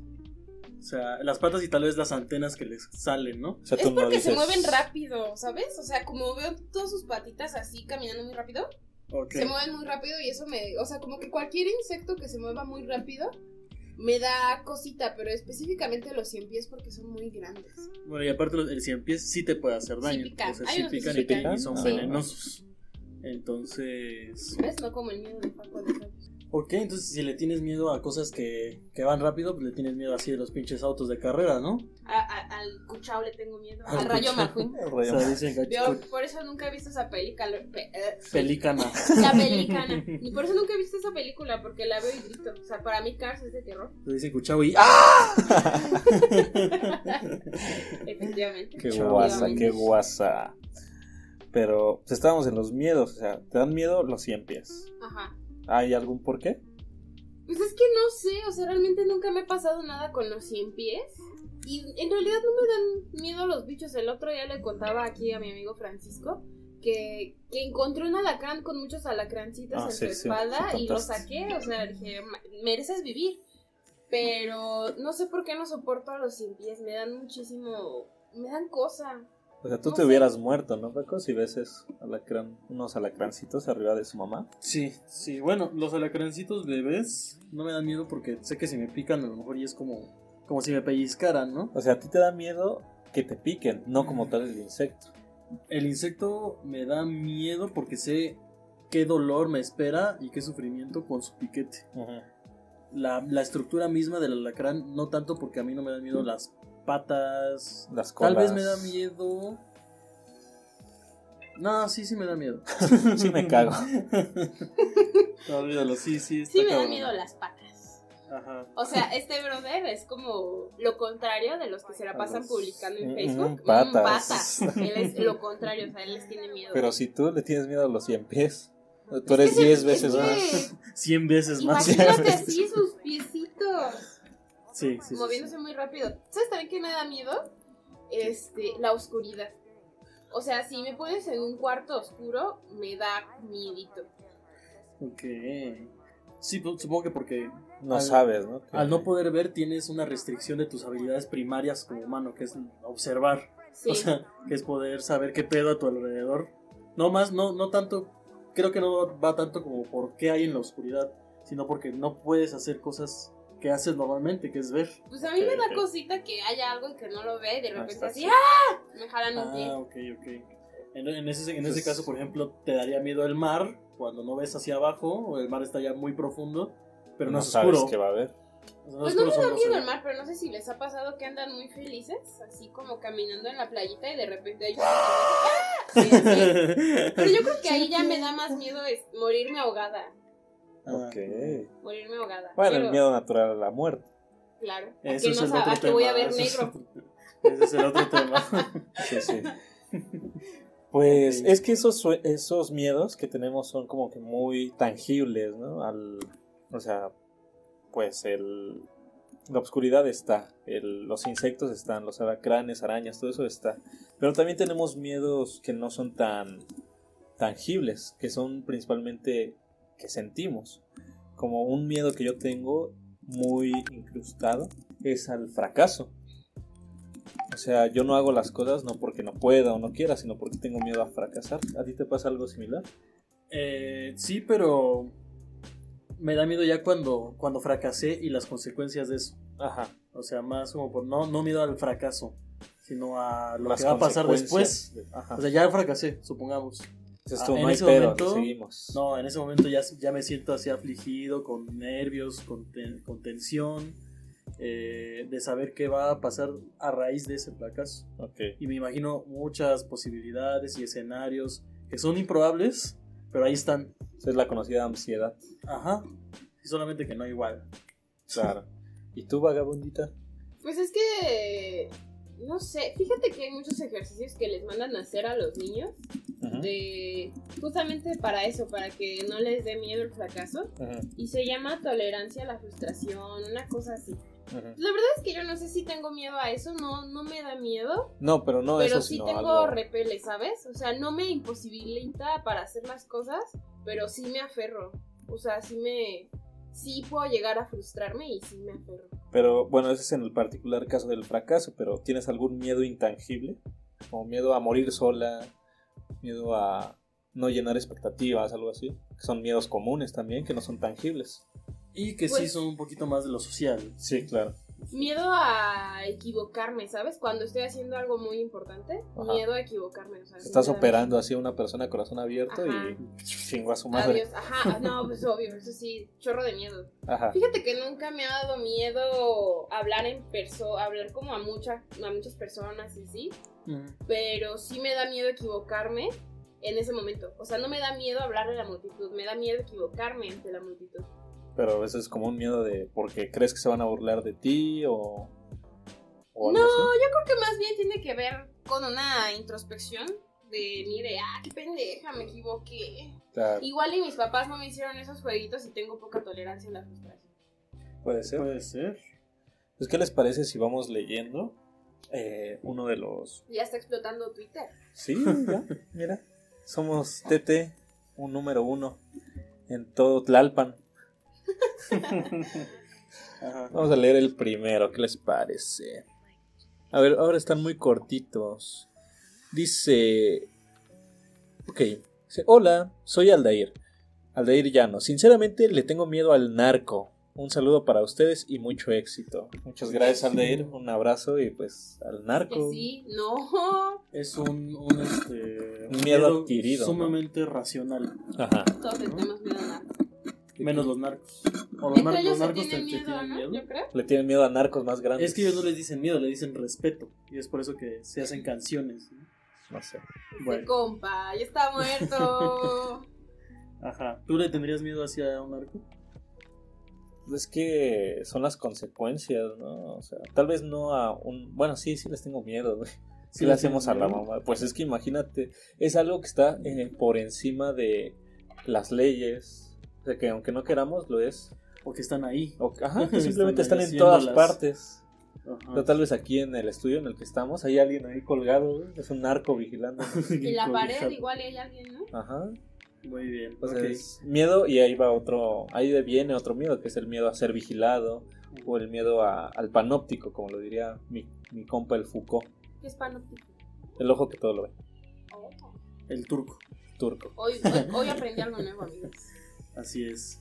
O sea, las patas y tal vez las antenas que les salen, ¿no? O sea, Es no porque se mueven rápido, ¿sabes? O sea, como veo todas sus patitas así caminando muy rápido, Se mueven muy rápido y eso me, o sea, como que cualquier insecto que se mueva muy rápido me da cosita, pero específicamente los cien pies porque son muy grandes. Bueno, y aparte los- el cien pies sí te puede hacer daño. pican. O sea, Hay sí pican sí y, pican. y son Sí. venenosos. Entonces... ¿Ves? No como el miedo de Paco de. Ok, entonces si le tienes miedo a cosas que, que van rápido, pues le tienes miedo así de los pinches autos de carrera, ¿no? A- a- al cuchao le tengo miedo. Al Al rayo. McQueen. O sea, dicen que- Yo por eso nunca he visto esa película. pe- eh, Pelícana. La pelicana. Y por eso nunca he visto esa película, porque la veo y grito. O sea, para mí Cars es de terror. Le dicen cuchao y ¡ah! Efectivamente. Qué guasa, qué guasa. Pero pues, estábamos en los miedos, o sea, ¿te dan miedo los cien pies? Ajá. ¿Hay algún por qué? Pues es que no sé, o sea, realmente nunca me ha pasado nada con los 100 pies. Y en realidad no me dan miedo los bichos. El otro día le contaba aquí a mi amigo Francisco que, que encontré un alacrán con muchos alacrancitos Ah, en sí, su espalda sí y lo saqué. O sea, dije, "Ma- mereces vivir. Pero no sé por qué no soporto a los 100 pies. Me dan muchísimo. Me dan cosa. O sea, tú No te sé. hubieras muerto, ¿no, Paco? Si ves es alacrán, unos alacrancitos arriba de su mamá. Sí, sí, bueno, los alacrancitos bebés no me dan miedo porque sé que si me pican a lo mejor y es como, como si me pellizcaran, ¿no? O sea, a ti te da miedo que te piquen, no como tal el insecto. El insecto me da miedo porque sé qué dolor me espera y qué sufrimiento con su piquete. La, la estructura misma del alacrán, no tanto porque a mí no me dan miedo las patas. Las Tal colas. vez me da miedo. No, sí, sí me da miedo. Sí me cago. No, olvídalo, sí, sí. está Sí me dan cabrón. miedo las patas. Ajá. O sea, este brother es como lo contrario de los que se la pasan los- publicando en Mm, Facebook. mm, Mm, patas. patas. Él es lo contrario, o sea, él les tiene miedo. Pero si tú le tienes miedo a los cien pies, tú eres Es que- diez es veces que- más. Cien veces más. Imagínate así sus piecitos Sí, sí, sí, moviéndose muy rápido. ¿Sabes también qué me da miedo? Este, la oscuridad. O sea, si me pones en un cuarto oscuro, me da miedito. Ok. Sí, pues, supongo que porque No Al- sabes, ¿no? Que- al no poder ver tienes una restricción de tus habilidades primarias como humano, que es observar. Sí. O sea, que es poder saber qué pedo a tu alrededor. No más, no, no tanto, creo que no va tanto como por qué hay en la oscuridad, sino porque no puedes hacer cosas que haces normalmente, que es ver. pues a mí Ok, me da ok. cosita que haya algo y que no lo ve y de Ah, repente así. ¡ah! Me jalan un pie. Ah, ok, ok. En, en ese, en ese caso, por ejemplo, te daría miedo el mar cuando no ves hacia abajo o el mar está ya muy profundo, pero no, no es sabes oscuro. qué va a haber. Pues no me da miedo el mar, pero no sé si les ha pasado que andan muy felices, así como caminando en la playita y de repente hay ¡Ah! así, así. Pero yo creo que ahí ya me da más miedo es morirme ahogada. Ah, Ok. Morirme ahogada. Bueno, Pero, el miedo natural a la muerte. Claro. ¿A Eso es no el otro a que voy a tema, ver es- negro? Ese es el otro tema. Sí, sí. Pues es que esos, esos miedos que tenemos son como que muy tangibles, ¿no? Al, o sea, pues el, la oscuridad está, el- los insectos están, los alacranes, arañas, todo eso está. Pero también tenemos miedos que no son tan tangibles, que son principalmente que sentimos. Como un miedo que yo tengo muy incrustado es al fracaso. O sea, yo no hago las cosas no porque no pueda o no quiera, sino porque tengo miedo a fracasar. ¿A ti te pasa algo similar? Eh, sí, pero me da miedo ya cuando, cuando fracasé y las consecuencias de eso. Ajá. O sea, más como por no, no miedo al fracaso, sino a lo Las que va a pasar después. de- Ajá. O sea, ya fracasé, supongamos. Ah, tú, en no hay ese pedo, momento- seguimos. No, en ese momento ya, ya me siento así afligido, con nervios, con, ten- con tensión, eh, de saber qué va a pasar a raíz de ese fracaso. Ok. Y me imagino muchas posibilidades y escenarios que son improbables, pero ahí están. Esa es la conocida ansiedad. Ajá. Y solamente que no igual. Claro. ¿Y tú, vagabundita? Pues es que. No sé, fíjate que hay muchos ejercicios que les mandan a hacer a los niños de justamente para eso, para que no les dé miedo el fracaso y se llama tolerancia a la frustración, una cosa así. La verdad es que yo no sé si tengo miedo a eso, no no me da miedo, No, pero no pero eso, sí tengo algo... repele, ¿sabes? O sea, no me imposibilita para hacer las cosas, pero sí me aferro. O sea, sí me sí puedo llegar a frustrarme y sí me aferro. Pero bueno, ese es en el particular caso del fracaso, pero ¿tienes algún miedo intangible? Como miedo a morir sola, miedo a no llenar expectativas, algo así. Que son miedos comunes también, que no son tangibles. Y que sí Pues- son un poquito más de lo social. Sí, claro. Miedo a equivocarme, ¿sabes? Cuando estoy haciendo algo muy importante, Ajá. miedo a equivocarme. O sea, sí Estás operando así a una persona a corazón abierto Ajá. y chingó a su madre. Adiós. Ajá, no, pues obvio, eso sí, chorro de miedo. Ajá. Fíjate que nunca me ha dado miedo hablar en persona, hablar como a, mucha, a muchas personas y así, pero sí me da miedo equivocarme en ese momento. O sea, no me da miedo hablar de la multitud, me da miedo equivocarme ante la multitud. Pero eso es como un miedo de porque crees que se van a burlar de ti o, o algo No, así. yo creo que más bien tiene que ver con una introspección de mí de, ah, qué pendeja, me equivoqué. Claro, Igual y mis papás no me hicieron esos jueguitos y tengo poca tolerancia a la frustración. puede ser. Puede ser. Pues, ¿qué les parece si vamos leyendo eh, uno de los... Ya está explotando Twitter. Sí, ya, mira. Somos TT, un número uno en todo Tlalpan. Vamos a leer el primero, ¿qué les parece? A ver, ahora están muy cortitos. Dice... Ok. Dice, Hola, soy Aldair. Aldair Llano. Sinceramente le tengo miedo al narco. Un saludo para ustedes y mucho éxito. Muchas gracias Aldair. Un abrazo y pues al Que narco. sí, no. Es un, un, este, Un miedo adquirido, ¿no? Sumamente racional. Ajá. Todos le tenemos miedo a narco. Menos los narcos. O los, narcos te, tienen te miedo, tienen ¿no? miedo. Yo creo. Le tienen miedo a narcos más grandes. Es que ellos no les dicen miedo, le dicen respeto. Y es por eso que se hacen canciones. ¿no? No sé. Bueno. compa, ya está muerto. Ajá. ¿Tú le tendrías miedo hacia un narco? Es que son las consecuencias, ¿no? O sea, tal vez no a un... Bueno, sí, sí les tengo miedo, güey. Sí le le hacemos a la mamá. Pues es que imagínate, es algo que está eh, por encima de las leyes. O sea, que aunque no queramos, lo es. Porque están ahí. O, ajá, que simplemente están en todas las- partes. Ajá. Tal vez aquí en el estudio en el que estamos hay alguien ahí colgado. Es un narco vigilando. En la pared igual hay alguien, ¿no? Ajá. Muy bien. Entonces, miedo y ahí va otro, ahí viene otro miedo, que es el miedo a ser vigilado o el miedo a- al panóptico, como lo diría mi, mi compa el Foucault, ¿Qué es panóptico? el ojo que todo lo ve, Oh. El turco. turco. Hoy, hoy, hoy aprendí algo nuevo, amigos. Así es.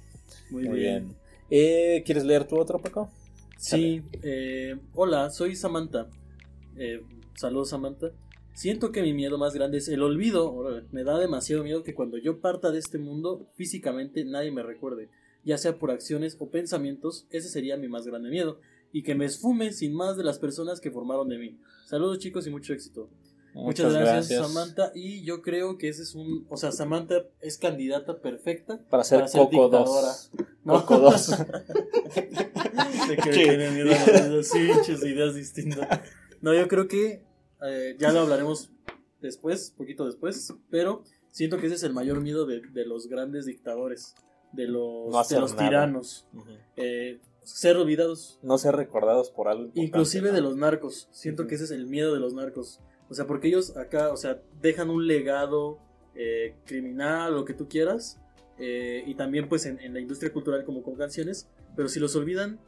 Muy, Muy bien. bien. Eh, ¿Quieres leer tú otro, Paco? Sí, eh, hola, soy Samantha. Eh, saludos, Samantha. Siento que mi miedo más grande es el olvido. Me da demasiado miedo que cuando yo parta de este mundo, físicamente nadie me recuerde, ya sea por acciones o pensamientos. Ese sería mi más grande miedo. Y que me esfume sin más de las personas que formaron de mí. Saludos, chicos, y mucho éxito. Muchas, gracias, Samantha. Y yo creo que ese es un. O sea, Samantha es candidata perfecta Para ser Coco 2. No. Coco 2. de que tiene miedo a las ideas, distintas. No, yo creo que eh, ya lo hablaremos después, poquito después, pero siento que ese es el mayor miedo de, de los grandes dictadores, de los, No de los tiranos, eh, ser olvidados, No ser recordados por algo. inclusive ¿no? de los narcos. Siento que ese es el miedo de los narcos. O sea, porque ellos acá, o sea, dejan un legado eh, criminal, lo que tú quieras, eh, y también pues en, en la industria cultural como con canciones, pero si los olvidan,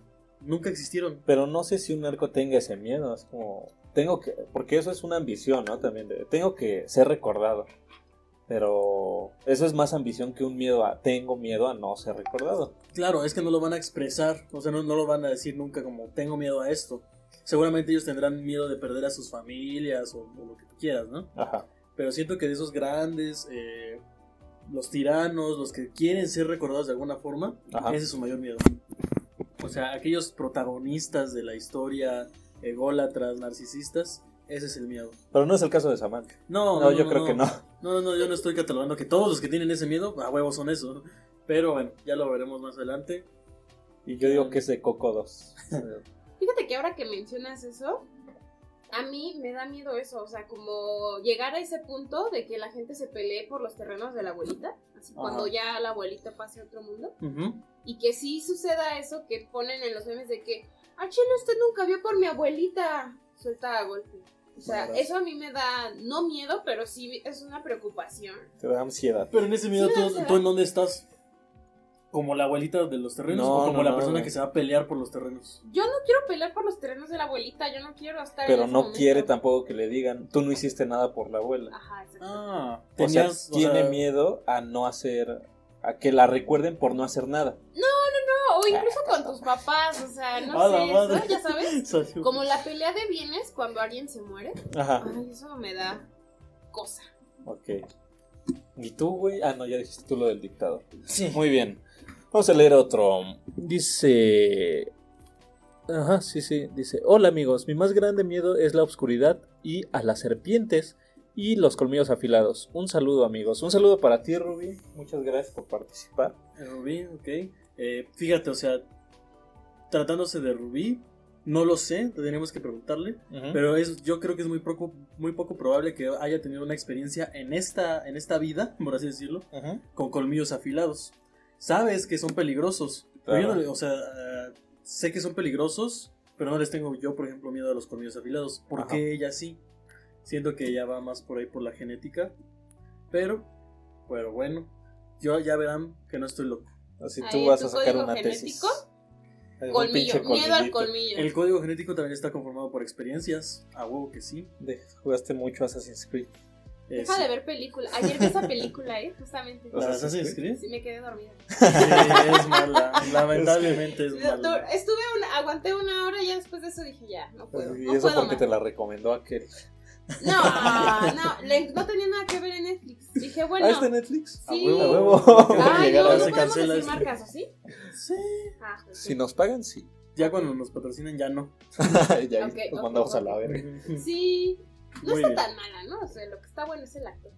nunca existieron. Pero no sé si un narco tenga ese miedo. Es como. Tengo que. Porque eso es una ambición, ¿no? También. de- tengo que ser recordado. Pero. Eso es más ambición que un miedo a. Tengo miedo a no ser recordado. Claro, es que no lo van a expresar, o sea, no, no lo van a decir nunca como tengo miedo a esto. Seguramente ellos tendrán miedo de perder a sus familias o, o lo que tú quieras, ¿no? Ajá. Pero siento que de esos grandes, eh, los tiranos, los que quieren ser recordados de alguna forma, Ajá. ese es su mayor miedo. O sea, aquellos protagonistas de la historia, ególatras, narcisistas, ese es el miedo. Pero no es el caso de Samantha. No, No, yo creo que no. No, no, no, yo no estoy catalogando que todos los que tienen ese miedo, a huevos son eso. Pero bueno, ya lo veremos más adelante. Y yo digo que es de Coco 2. Fíjate que ahora que mencionas eso, a mí me da miedo eso, o sea, como llegar a ese punto de que la gente se pelee por los terrenos de la abuelita, así Ajá. cuando ya la abuelita pase a otro mundo, y que sí suceda eso que ponen en los memes de que, ah, chile, usted nunca vio por mi abuelita, suelta a golpe. O sea, eso a mí me da, no miedo, pero sí es una preocupación. Te da ansiedad. Pero en ese miedo, Sí, ¿tú, o sea- tú en dónde estás? ¿Como la abuelita de los terrenos No, o como no, la no, persona que se va a pelear por los terrenos? Yo no quiero pelear por los terrenos de la abuelita, yo no quiero estar en Pero ese no momento. quiere tampoco que le digan, tú no hiciste nada por la abuela. Ajá, exacto. Ah, O sea, o tiene sea, miedo a no hacer, a que la recuerden por no hacer nada. No, o incluso con tus papás, o sea, no A sé, eso, ya sabes. Como la pelea de bienes cuando alguien se muere. Ajá. Ay, eso me da cosa. Ok. ¿Y tú, güey? Ah, no, ya dijiste tú lo del dictador. Sí. Muy bien. Vamos a leer otro. Dice. Ajá, sí, sí. Dice: Hola amigos, mi más grande miedo es la oscuridad y a las serpientes y los colmillos afilados. Un saludo, amigos. Un saludo para ti, Ruby. Muchas gracias por participar. Eh, Rubí, ok. Eh, fíjate, o sea, tratándose de Rubí, no lo sé, tendríamos que preguntarle. Pero es, yo creo que es muy poco, muy poco probable que haya tenido una experiencia en esta, en esta vida, por así decirlo, con colmillos afilados. Sabes que son peligrosos. Pero yo no o sea, sé que son peligrosos, pero no les tengo yo, por ejemplo, miedo a los colmillos afilados. ¿Por Ajá. qué ella sí? Siento que ella va más por ahí por la genética. Pero, pero bueno, yo ya verán que no estoy loco. Así tú vas a sacar una genético, tesis. Colmillo, miedo al colmillo. El código genético también está conformado por experiencias. A huevo que sí. De- jugaste mucho Assassin's Creed. Deja de ver película. Ayer vi esa película, ¿eh? Justamente. ¿La Assassin's Creed? Sí, me quedé dormida. Sí, es mala. Lamentablemente es mala. Estuve una, aguanté una hora y ya después de eso dije, ya, no puedo. y no eso puedo porque más. te la recomendó aquel. No, no, le- no tenía nada que ver en Netflix. Dije, bueno. ¿Ah, es de Netflix? Sí. A huevo. A huevo. Ay, llegar no, a no se podemos cancela decir este. marcas, ¿o sí? Sí. Ah. Si nos pagan, sí. Ya cuando nos patrocinan ya no. ya Ok, nos ok, mandamos a ok. la verga. Sí, no Muy está bien. tan mala, ¿no? O sea, lo que está bueno es el actor.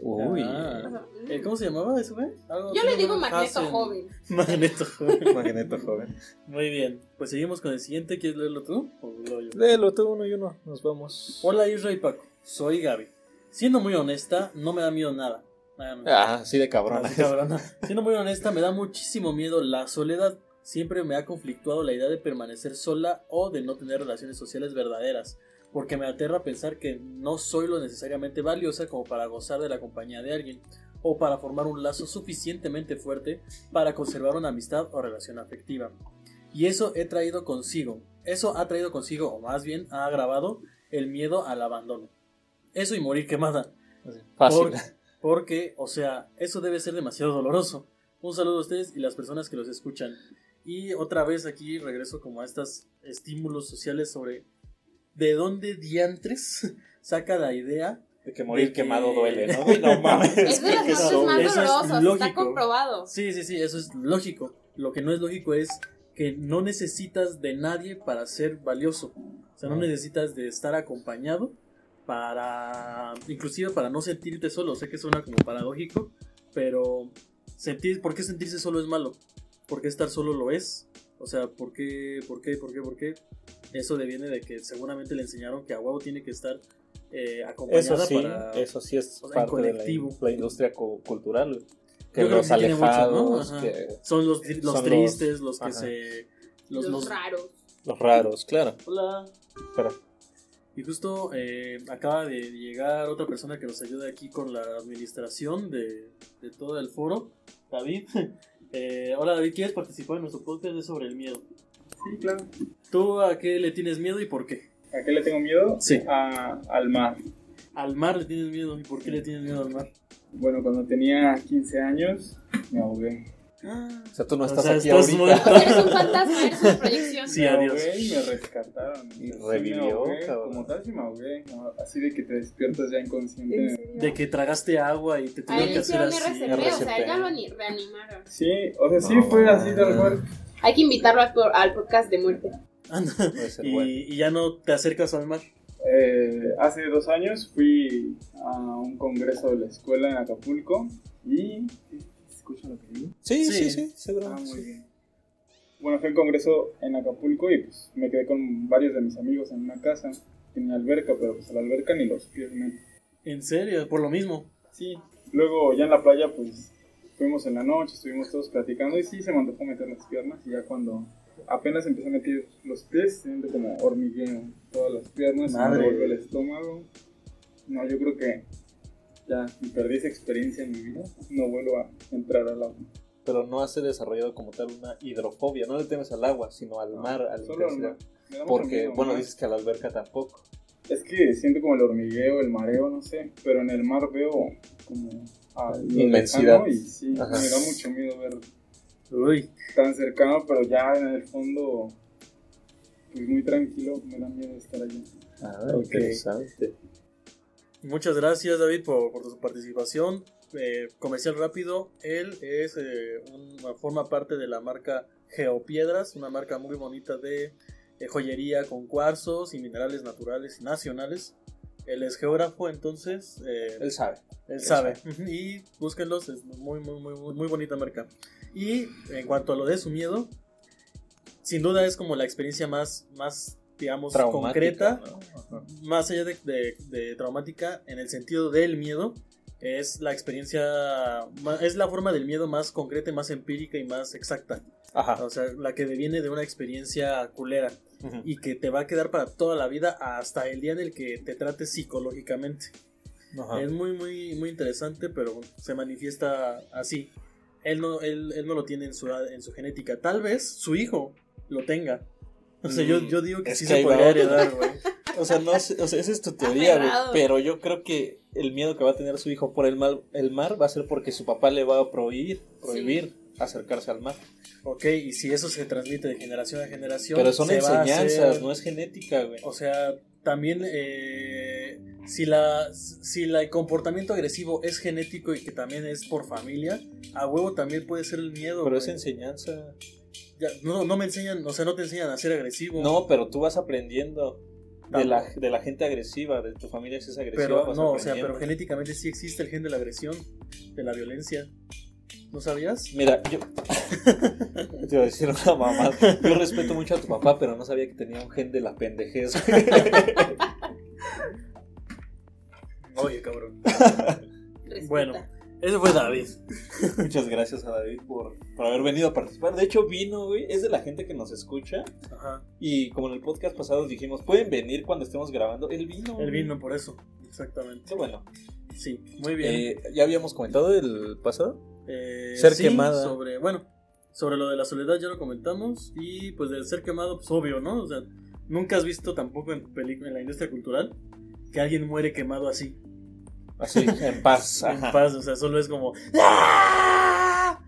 Uy. Ah. Eh, ¿Cómo se llamaba eso, güey? Yo le digo. Magneto Hasen. joven. Magneto joven. Magneto joven. Muy bien. Pues seguimos con el siguiente. ¿Quieres leerlo tú? O lo yo? Léelo tú uno y uno. Nos vamos. Hola Isra y Paco. Soy Gaby. Siendo muy honesta, no me da miedo nada. Ah, así de cabrón. Así, cabrona. Siendo muy honesta, me da muchísimo miedo la soledad. Siempre me ha conflictuado la idea de permanecer sola o de no tener relaciones sociales verdaderas, porque me aterra pensar que no soy lo necesariamente valiosa como para gozar de la compañía de alguien, o para formar un lazo suficientemente fuerte para conservar una amistad o relación afectiva. Y eso he traído consigo, eso ha traído consigo, o más bien ha agravado, el miedo al abandono. Eso y morir quemada. Fácil. Por- porque, o sea, eso debe ser demasiado doloroso. Un saludo a ustedes y las personas que los escuchan. Y otra vez aquí regreso como a estos estímulos sociales sobre de dónde diantres saca la idea. De que morir De que- quemado duele, ¿no? No mames. Es de las muertes más es dolorosas, está comprobado. Sí, sí, sí, eso es lógico. Lo que no es lógico es que no necesitas de nadie para ser valioso. O sea, no necesitas de estar acompañado para, inclusive para no sentirte solo. Sé que suena como paradójico, pero sentir, ¿por qué sentirse solo es malo? ¿Por qué estar solo lo es? O sea, ¿por qué, por qué, por qué, por qué? Eso deviene de que seguramente le enseñaron que a huevo tiene que estar eh, Eso acompañada sí, para... eso sí es o sea, parte de la, colectivo. la industria cu- cultural. Que Yo creo los que tiene mucho, ¿no? alejados, que Son los, los Son los- tristes, los, que ajá. se... Los, Los, los- raros. los raros, claro. Hola. Pero, Y justo eh, acaba de llegar otra persona que nos ayuda aquí con la administración de, de todo el foro, David. Eh, hola David, ¿quieres participar en nuestro podcast? Es sobre el miedo. Sí, claro. ¿Tú a qué le tienes miedo y por qué? ¿A qué le tengo miedo? Sí. A- al mar. Al mar le tienes miedo y por qué le tienes miedo al mar. Bueno, cuando tenía 15 años me ahogué. o sea, tú no O estás sea, aquí estás ahorita. muerto. Eres un fantasma, eres una proyección. Sí, me adiós. ahogué y me rescataron. Y Sí revivió, me ahogué, cabrón. Como tal, sí me ahogué. Así de que te despiertas ya inconsciente. De que tragaste agua y te A tuvieron que hacer así. RCP, o sea, RCP. ya lo ni- reanimaron. Sí, o sea, sí No. fue así tal cual. Hay que invitarlo al, por- al podcast de muerte. Anda. Puede ser y, bueno. y ya no te acercas al mar. Eh, hace dos años fui a un congreso de la escuela en Acapulco y... ¿Escuchan lo que digo? Sí, sí, Sí. sí, seguro. Ah, muy sí. bien. Bueno, fue el congreso en Acapulco y pues me quedé con varios de mis amigos en una casa. Tenía alberca, pero pues a la alberca ni los pies. En serio, por lo mismo. Sí, luego ya en la playa pues fuimos en la noche, estuvimos todos platicando y sí se me antojó meter las piernas y ya cuando apenas empecé a meter los pies, siento como hormigueo todas las piernas, se me Madre. revuelve el estómago. No, yo creo que ya perdí esa experiencia en mi vida, no vuelvo a entrar al agua. Pero no has desarrollado como tal una hidrofobia. No le temes al agua, sino al mar, a la Solo al mar. Porque, bueno, ¿no? dices que a la alberca tampoco. Es que siento como el hormigueo, el mareo, no sé, pero en el mar veo como a Inmensidad. Y sí, Ajá. me da mucho miedo ver Uy, tan cercano, pero ya en el fondo, pues muy tranquilo, me da miedo estar allí. Ah, Ok. interesante. Muchas gracias David por, por tu participación. Eh, comercial rápido, él es eh, una, forma parte de la marca Geopiedras, una marca muy bonita de eh, joyería con cuarzos y minerales naturales y nacionales. Él es geógrafo, entonces eh, Él sabe. él él sabe. Ujú, Y búsquenlos, es muy, muy, muy, muy, bonita marca. Y en cuanto a lo de su miedo, sin duda es como la experiencia más, más digamos, Traumática. concreta ¿no? Más allá de, de- de traumática en el sentido del miedo es la experiencia es la forma del miedo más concreta más empírica y más exacta Ajá. o sea la que deviene de una experiencia culera y que te va a quedar para toda la vida hasta el día en el que te trates psicológicamente. Ajá. es muy muy muy interesante pero se manifiesta así. Él no él, él no lo tiene en su en su genética. Tal vez su hijo lo tenga. O sea yo, Mm, yo digo que es sí que se podría heredar güey. O sea, no sé- o sea, esa es tu teoría, güey. Pero yo creo que el miedo que va a tener su hijo por el, mal, el mar va a ser porque su papá le va a prohibir, prohibir acercarse al mar. Ok, y si eso se transmite de generación a generación. Pero son enseñanzas, hacer- no es genética, güey. O sea, también eh, si, la, si la- el comportamiento agresivo es genético y que también es por familia, a huevo también puede ser el miedo. Pero es enseñanza. Ya, no, no me enseñan, o sea, no te enseñan a ser agresivo. No, pero tú vas aprendiendo de la, de la gente agresiva, de tu familia si es agresiva. pero no, o sea, pero genéticamente sí existe el gen de la agresión, de la violencia. ¿No sabías? Mira, yo te iba a decir una mamá. Yo respeto mucho a tu papá, pero no sabía que tenía un gen de la pendejez. Oye, cabrón. Respeta. Bueno. Ese fue David. Muchas gracias a David por, por haber venido a participar. De hecho, vino, güey. Es de la gente que nos escucha. Ajá. Y como en el podcast pasado dijimos, pueden venir cuando estemos grabando. Él vino. Él güey. vino por eso. Exactamente. Qué bueno. Sí, muy bien. Eh, ya habíamos comentado el pasado. Eh, Ser sí, quemada. Sobre, bueno, sobre lo de la soledad ya lo comentamos. Y pues del ser quemado, pues obvio, ¿no? O sea, nunca has visto tampoco en, en la industria cultural que alguien muere quemado así. Así, en paz. En paz, o sea, solo es como ¡Ah!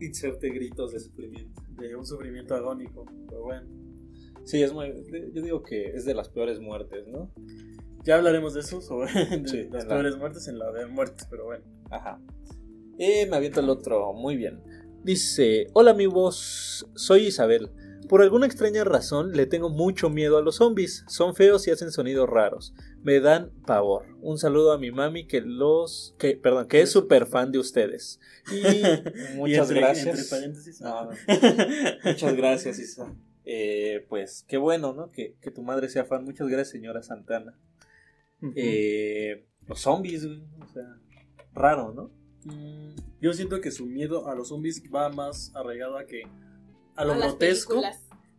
Inserte gritos de sufrimiento. de un sufrimiento agónico. Pero bueno, Sí, es muy. Yo digo que es de las peores muertes, ¿no? ya hablaremos de eso, sobre de Sí, las la- peores muertes en la de muertes, pero bueno. Ajá. Eh, me aviento el otro. Muy bien. Dice: Hola, amigos. Soy Isabel. Por alguna extraña razón le tengo mucho miedo a los zombies. Son feos y hacen sonidos raros. me dan pavor. Un saludo a mi mami que los, que, perdón, que es súper fan de ustedes. Y muchas Y entre- gracias. Entre paréntesis. No, no. Muchas gracias, Isa. Eh, pues qué bueno, ¿no? Que, que tu madre sea fan. Muchas gracias, señora Santana. Eh, los zombies, güey. O sea, raro, ¿no? Mm, Yo siento que su miedo a los zombies va más arraigado a que a lo A grotesco,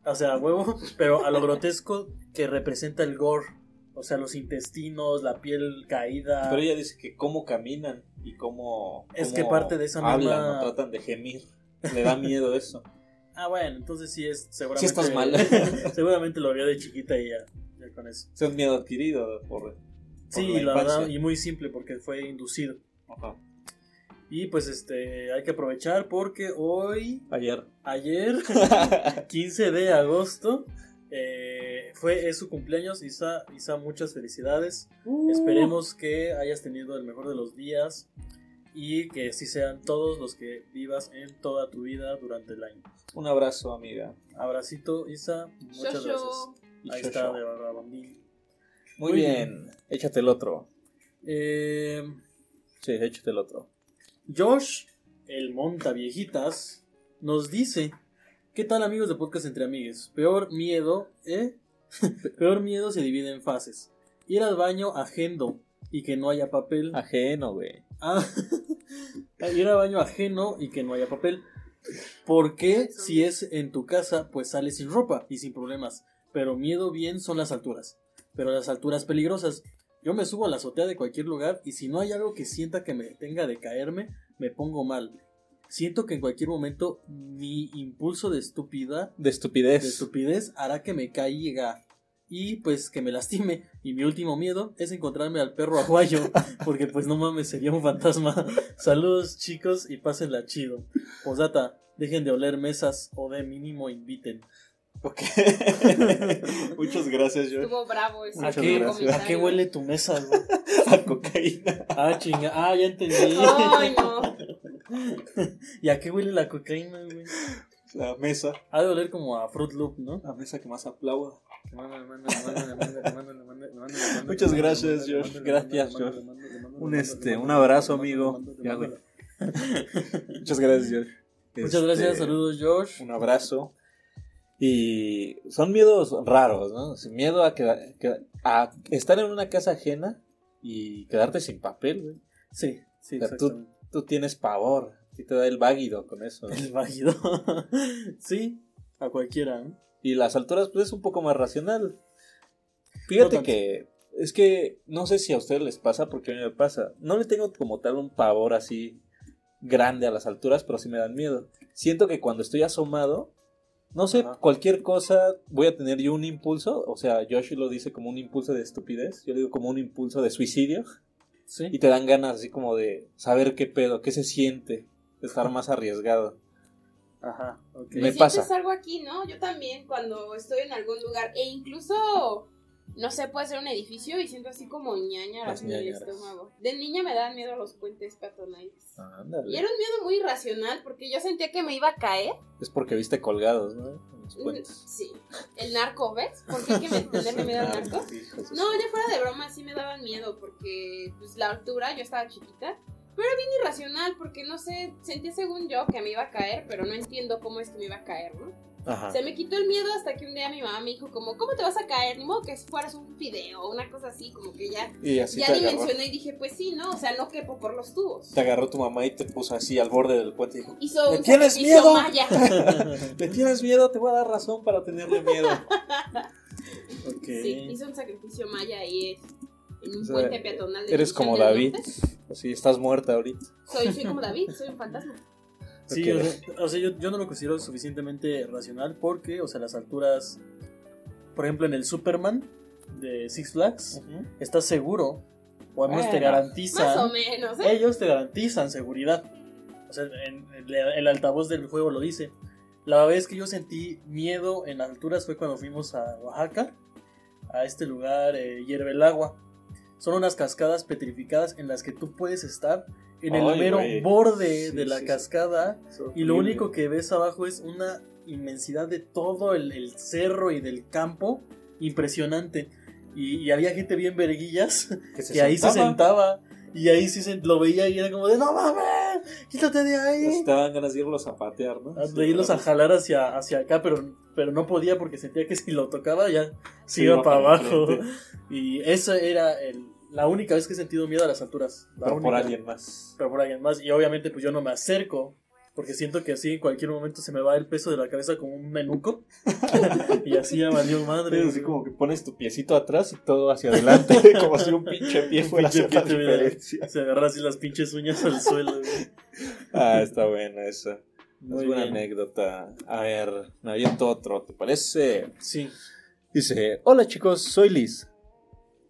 o sea, a huevo, pero a lo grotesco que representa el gore, o sea, los intestinos, la piel caída. Pero ella dice que cómo caminan y cómo. Es cómo que parte de esa hablan, misma- o tratan de gemir. Le da miedo eso. Ah, bueno, entonces sí es seguramente. Sí estás mal. seguramente lo vio de chiquita y ya, ya con eso. Es un miedo adquirido por. por Sí, la la, verdad, y muy simple porque fue inducido. Ajá. Y pues este, hay que aprovechar porque hoy, Ayer. ayer, 15 de agosto, eh, fue es su cumpleaños. Isa, Isa, muchas felicidades. Esperemos que hayas tenido el mejor de los días y que así sean todos los que vivas en toda tu vida durante el año. Un abrazo, amiga. Abracito, Isa. Muchas gracias. Ahí está, de. Muy, Muy bien. Échate el otro. Eh, Sí, échate el otro. Josh, el monta viejitas, nos dice: ¿Qué tal, amigos de Podcast Entre Amigues? Peor miedo, ¿eh? Peor miedo se divide en fases. Ir al baño ajeno y que no haya papel. Ajeno, güey. Ah, ir al baño ajeno y que no haya papel. Porque si es en tu casa, pues sales sin ropa y sin problemas. Pero miedo bien son las alturas. Pero las alturas peligrosas. Yo me subo a la azotea de cualquier lugar y si no hay algo que sienta que me tenga de caerme, me pongo mal. Siento que en cualquier momento mi impulso de estúpida, De estupidez. de estupidez hará que me caiga y pues que me lastime. Y mi último miedo es encontrarme al perro aguayo, porque pues no mames, sería un fantasma. Saludos chicos y pásenla chido. Posdata, dejen de oler mesas o de mínimo inviten. Ok. Muchas gracias, George. Estuvo bravo ese ¿A Muchas qué, gracias. ¿A qué huele tu mesa? güey? A cocaína. Ah, chinga. Ah, ya entendí. Ay, no. ¿Y a qué huele la cocaína, güey? La mesa. Ha de oler como a Fruit Loop, ¿no? La mesa que más aplauda. Muchas Muchas gracias, Josh. Gracias, Josh. Un, este, un abrazo, amigo. Ya, güey. Muchas gracias, George. Muchas gracias, Este, saludos, Josh. Un abrazo. Y son miedos raros, ¿no? Miedo a, quedar- que- a estar en una casa ajena y quedarte sin papel, güey. Sí, sí, O sea, tú- tienes pavor. Y te da el váguido con eso. ¿no? El válido. sí, a cualquiera, ¿no? Y las alturas, pues es un poco más racional. Fíjate que es que no sé si a ustedes les pasa, porque a mí me pasa. No le tengo como tal un pavor así grande a las alturas, pero sí me dan miedo. Siento que cuando estoy asomado, no sé, Ajá. cualquier cosa voy a tener yo un impulso. O sea, Yoshi lo dice como un impulso de estupidez. Yo le digo como un impulso de suicidio. Sí. Y te dan ganas así como de saber qué pedo, qué se siente, de estar más arriesgado. Ajá, ok. Me ¿Sientes pasa. algo aquí, ¿no? Yo también cuando estoy en algún lugar e incluso no sé, puede ser un edificio y siento así como ñañaras en el estómago. De niña me daban miedo los puentes peatonales. Y Ándale. era un miedo muy irracional porque yo sentía que me iba a caer. Es porque viste colgados, ¿no? Los Mm, puentes. Sí. El narco, ¿ves? ¿Por qué hay que me- miedo al narco? No, ya fuera de broma, sí me daban miedo porque pues, la altura, yo estaba chiquita, pero era bien irracional porque no sé, sentía según yo que me iba a caer, pero no entiendo cómo es que me iba a caer, ¿no? Ajá. Se me quitó el miedo hasta que un día mi mamá me dijo como, ¿cómo te vas a caer? Ni modo que fueras un fideo o una cosa así, como que ya, Y así ya dimensioné y dije, pues sí, ¿no? O sea, no quepo por los tubos. Te agarró tu mamá y te puso así al borde del puente y dijo: Hizo ¿Le un tienes miedo? maya. ¿Le tienes miedo? Te voy a dar razón para tenerle miedo. Ok. Sí, hizo un sacrificio maya ahí en un O sea, puente peatonal. de Eres como David. Así, estás muerta ahorita. Soy, soy como David, soy un fantasma. Sí, o sea, o sea, yo, yo no lo considero suficientemente racional porque, o sea, las alturas, por ejemplo, en el Superman de Six Flags, estás seguro, o al menos te garantizan, Más o menos, ¿eh? ellos te garantizan seguridad. O sea, en, en el altavoz del juego lo dice. La vez que yo sentí miedo en alturas fue cuando fuimos a Oaxaca, a este lugar, eh, Hierve el Agua. Son unas cascadas petrificadas en las que tú puedes estar en el Ay, mero borde Sí, de la sí, cascada y lo único que ves abajo es una inmensidad de todo el, el cerro y del campo impresionante. Y, y había gente bien verguillas Que se que ahí se sentaba. Y ahí sí se, lo veía y era como de, no mames, quítate de Pues ahí. te daban ganas de irlos a patear, ¿no? De irlos a jalar hacia, hacia acá, pero, pero no podía porque sentía que si lo tocaba ya se Sí, iba para abajo. Y esa era el- la única vez que he sentido miedo a las alturas. La Pero por alguien más. Pero por alguien más. Y obviamente pues yo no me acerco. Porque siento que así en cualquier momento se me va el peso de la cabeza como un menuco. y así ya valió madre. Es así como que pones tu piecito atrás y todo hacia adelante, como si un pinche pie fuera a Pinche hacer la diferencia. Se agarra así las pinches uñas al suelo. güey. Ah, está buena esa. Muy es buena bien. anécdota. A ver, me aviento otro, ¿te parece? Sí. Dice, hola chicos, soy Liz.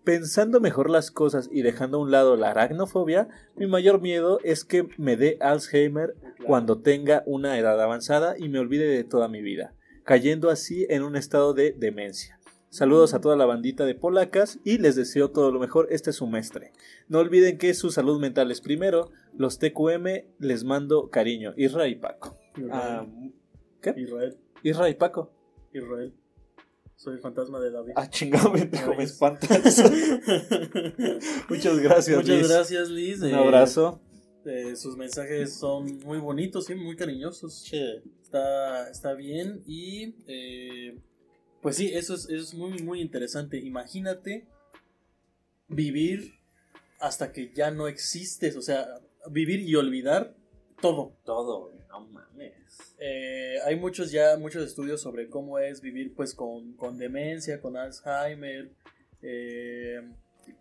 Pensando mejor las cosas y dejando a un lado la aracnofobia, mi mayor miedo es que me dé Alzheimer cuando tenga una edad avanzada y me olvide de toda mi vida, cayendo así en un estado de demencia. Saludos a toda la bandita de polacas y les deseo todo lo mejor este semestre. No olviden que su salud mental es primero. Los TQM les mando cariño. Isra y Paco. Ah, Israel. ¿Qué? Israel. Isra y Paco. Israel. Soy el fantasma de David. Ah, chingado, me me espantas. Muchas gracias, Muchas Liz. gracias, Liz. Un abrazo. eh, sus mensajes son muy bonitos, sí, muy cariñosos. Está, está bien. Y eh, pues sí, eso es, eso es muy, muy interesante. Imagínate vivir hasta que ya no existes. O sea, vivir y olvidar todo. Todo, no mames. Eh, hay muchos ya, muchos estudios sobre cómo es vivir pues con, con demencia, con Alzheimer. Eh,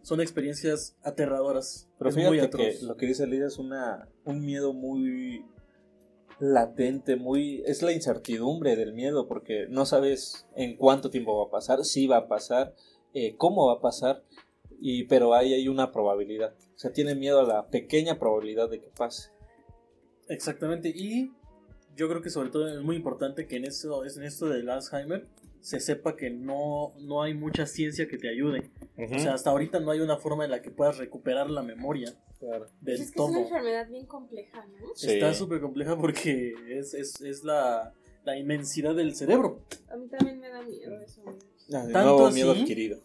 son experiencias aterradoras. Pero es muy fíjate atroz. que lo que dice Lidia es una, un miedo muy latente, muy es la incertidumbre del miedo porque no sabes en cuánto tiempo va a pasar, si va a pasar, eh, cómo va a pasar, y pero ahí hay una probabilidad. O sea, tiene miedo a la pequeña probabilidad de que pase. Exactamente. Y yo creo que sobre todo es muy importante que en eso, en esto del Alzheimer se sepa que no, no hay mucha ciencia que te ayude. O sea, hasta ahorita no hay una forma en la que puedas recuperar la memoria Claro. del es que es todo. una enfermedad bien compleja, ¿no? Sí. Está súper compleja porque es, es, es la, la inmensidad del cerebro. A mí también me da miedo eso. ¿no? Tanto miedo así. adquirido.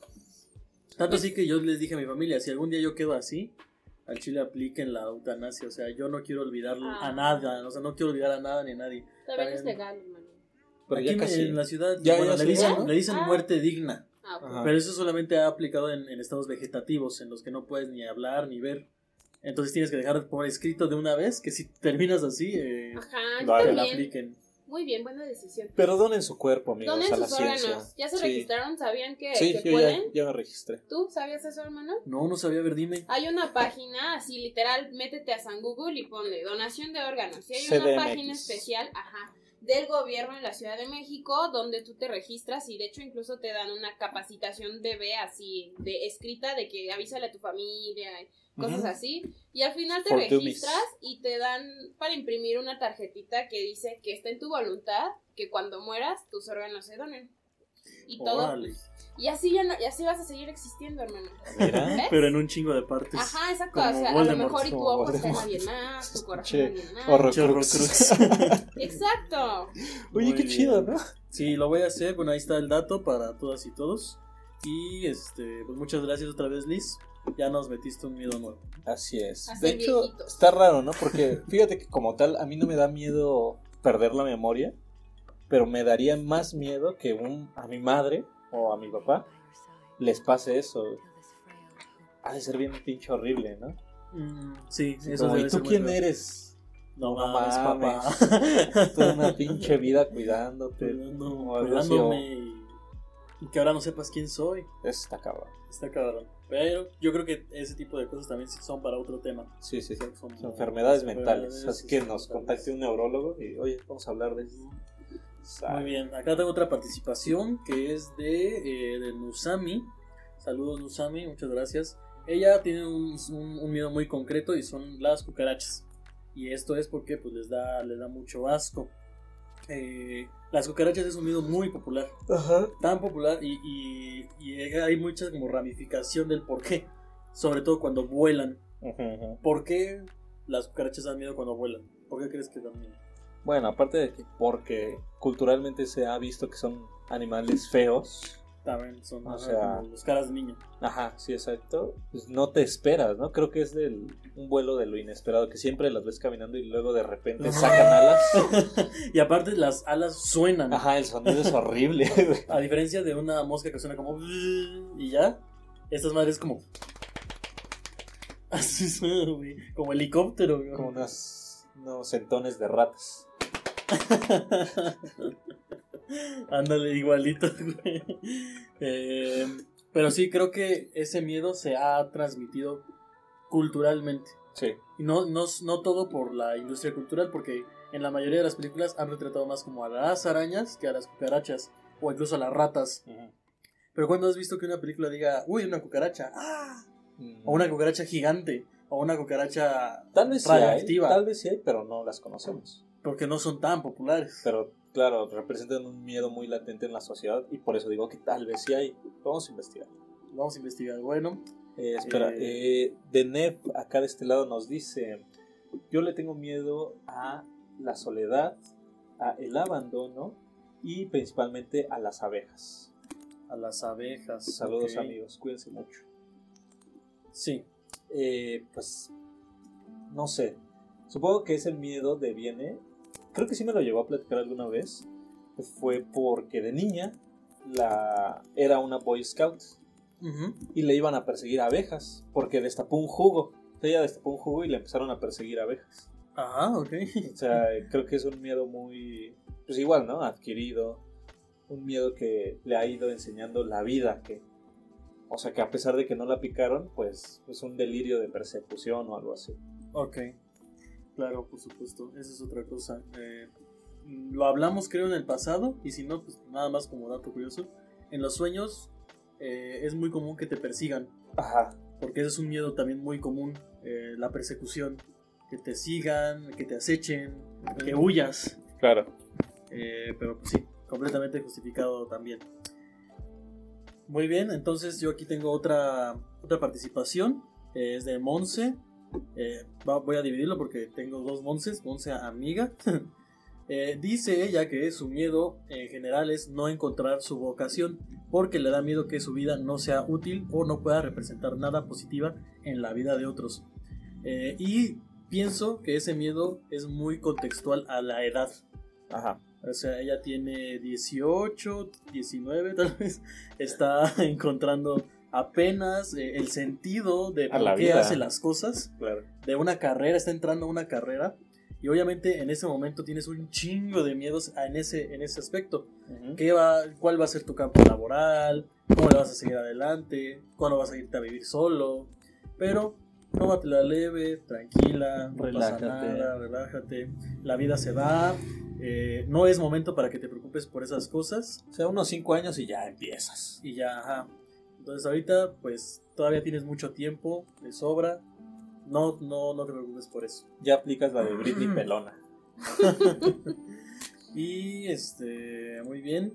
Tanto así que yo les dije a mi familia, si algún día yo quedo así, al chile apliquen la eutanasia. O sea, yo no quiero olvidar Ah. a nada, o sea, no quiero olvidar a nada ni a nadie. Todavía no es legal, hermano. Pero Aquí ya me- casi. en la ciudad Ya- bueno, ya le, dicen, hizo, ¿no? le dicen Ah. muerte digna. Ah. Pero eso solamente ha aplicado en, en estados vegetativos, en los que no puedes ni hablar ni ver. Entonces tienes que dejar por escrito de una vez que si terminas así, eh, Ajá, te la apliquen. Muy bien, buena decisión. Pero donen su cuerpo, amigos, ¿Dónde a la sus ciencia. órganos? ¿Ya se Sí. registraron? ¿Sabían que, Sí, que yo ya, pueden? ya me registré. ¿Tú sabías eso, hermano? No, no sabía ver, dime. Hay una página, así literal, métete a San Google y ponle donación de órganos. Y hay CDMX. una página especial, ajá, del gobierno en la Ciudad de México donde tú te registras y de hecho incluso te dan una capacitación bebé así de escrita de que avísale a tu familia, cosas así. Y al final te For registras y te dan para imprimir una tarjetita que dice que está en tu voluntad que cuando mueras tus órganos se donen. Y todo. Órale. Y así ya no- y así vas a seguir existiendo, hermano. Mira. ¿Ves? Pero en un chingo de partes. Ajá, exacto. Como O sea, a lo mejor y tu ojo está en alguien más, tu corazón Che, en alguien más. Horrocrux. Exacto. Oye, Muy qué bien. chido, ¿no? Sí, lo voy a hacer. Bueno, ahí está el dato para todas y todos. Y este, pues muchas gracias otra vez, Liz. Ya nos metiste un miedo nuevo. Así es. Así de hecho, viejitos. está raro, ¿no? Porque fíjate que como tal, a mí no me da miedo perder la memoria, pero me daría más miedo que un, a mi madre o a mi papá les pase eso. Ha de ser bien pinche horrible, ¿no? Mm, sí, eso Como, debe ¿Y tú quién raro. eres? No, No mames, papá. Toda una pinche vida cuidándote. Cuidando- o algo así, cuidándome y, que ahora no sepas quién soy. Eso está cabrón. Está cabrón. Pero yo creo que ese tipo de cosas también son para otro tema. Sí, sí. Son Son enfermedades mentales. enfermedades Así que nos contacte un neurólogo y, oye, vamos a hablar de eso. Muy bien, acá tengo otra participación que es de, eh, de Nusami. Saludos Nusami, muchas gracias. Ella tiene un, un- un miedo muy concreto y son las cucarachas. Y esto es porque pues les da, les da mucho asco. Eh, las cucarachas es un miedo muy popular. Ajá. Tan popular y, y- y hay mucha como ramificación del por qué. Sobre todo cuando vuelan. ¿Por qué las cucarachas dan miedo cuando vuelan? ¿Por qué crees que dan miedo? Bueno, aparte de que porque culturalmente se ha visto que son animales feos También son O sea- los caras de niño. Ajá, sí, exacto. Pues no te esperas, ¿no? Creo que es del, un vuelo de lo inesperado, que siempre las ves caminando y luego de repente sacan alas. Y aparte las alas suenan. Ajá, el sonido es horrible. A diferencia de una mosca que suena como y ya, estas madres como así suena, güey, como helicóptero, güey. Como unas, unos centones de ratas. Ándale, igualito, güey. Eh, pero sí, creo que ese miedo se ha transmitido culturalmente. Sí. Y no, no, no todo por la industria cultural, porque en la mayoría de las películas han retratado más como a las arañas que a las cucarachas, o incluso a las ratas. Pero cuando has visto que una película diga, uy, una cucaracha, ¡ah! o una cucaracha gigante, o una cucaracha Tal vez sí hay, radioactiva, tal vez sí hay, pero no las conocemos. porque no son tan populares. Pero claro, representan un miedo muy latente en la sociedad y por eso digo que tal vez sí hay. Vamos a investigar. Vamos a investigar. Bueno, Eh, espera, Eh. eh, Deneb acá de este lado nos dice, yo le tengo miedo a la soledad, a el abandono y principalmente a las abejas. a las abejas. Saludos amigos, cuídense mucho. Sí, Eh, pues, no sé, supongo que ese miedo deviene, creo que sí me lo llegó a platicar alguna vez, fue porque de niña la, era una Boy Scout y le iban a perseguir abejas porque destapó un jugo. Ella destapó un jugo y le empezaron a perseguir abejas. Ajá, ok. O sea, creo que es un miedo muy, pues igual, ¿no? Adquirido. Un miedo que le ha ido enseñando la vida. Que, o sea, que a pesar de que no la picaron, pues es un delirio de persecución o algo así. Ok. Claro, por supuesto. Esa es otra cosa. Eh, lo hablamos creo en el pasado y si no, pues nada más como dato curioso. En los sueños eh, es muy común que te persigan. Ajá. Porque ese es un miedo también muy común. eh, la persecución. Que te sigan, que te acechen, que huyas. Claro. Eh, pero pues sí, completamente justificado también. Muy bien, entonces yo aquí tengo otra, otra participación. es de Monse. Eh, voy a dividirlo porque tengo dos Monses. Monse amiga. Eh, dice ella que su miedo en general es no encontrar su vocación porque le da miedo que su vida no sea útil o no pueda representar nada positiva en la vida de otros. Eh, y pienso que ese miedo es muy contextual a la edad. Ajá. O sea, ella tiene 18, 19 tal vez. Está encontrando apenas eh, el sentido de por la qué vida. hace las cosas. Claro. De una carrera, está entrando a una carrera. Y obviamente en ese momento tienes un chingo de miedos en ese, en ese aspecto. ¿Qué va, ¿Cuál va a ser tu campo laboral? ¿Cómo le vas a seguir adelante? ¿Cuándo vas a irte a vivir solo? Pero tómatela leve, tranquila, no pasa Relájate. nada, relájate. La vida se va. eh, no es momento para que te preocupes por esas cosas. O sea, unos 5 años y ya empiezas. Y ya, ajá. Entonces ahorita, pues todavía tienes mucho tiempo de sobra. No, no, no te preocupes por eso. Ya aplicas la de Britney Pelona. Y este, muy bien.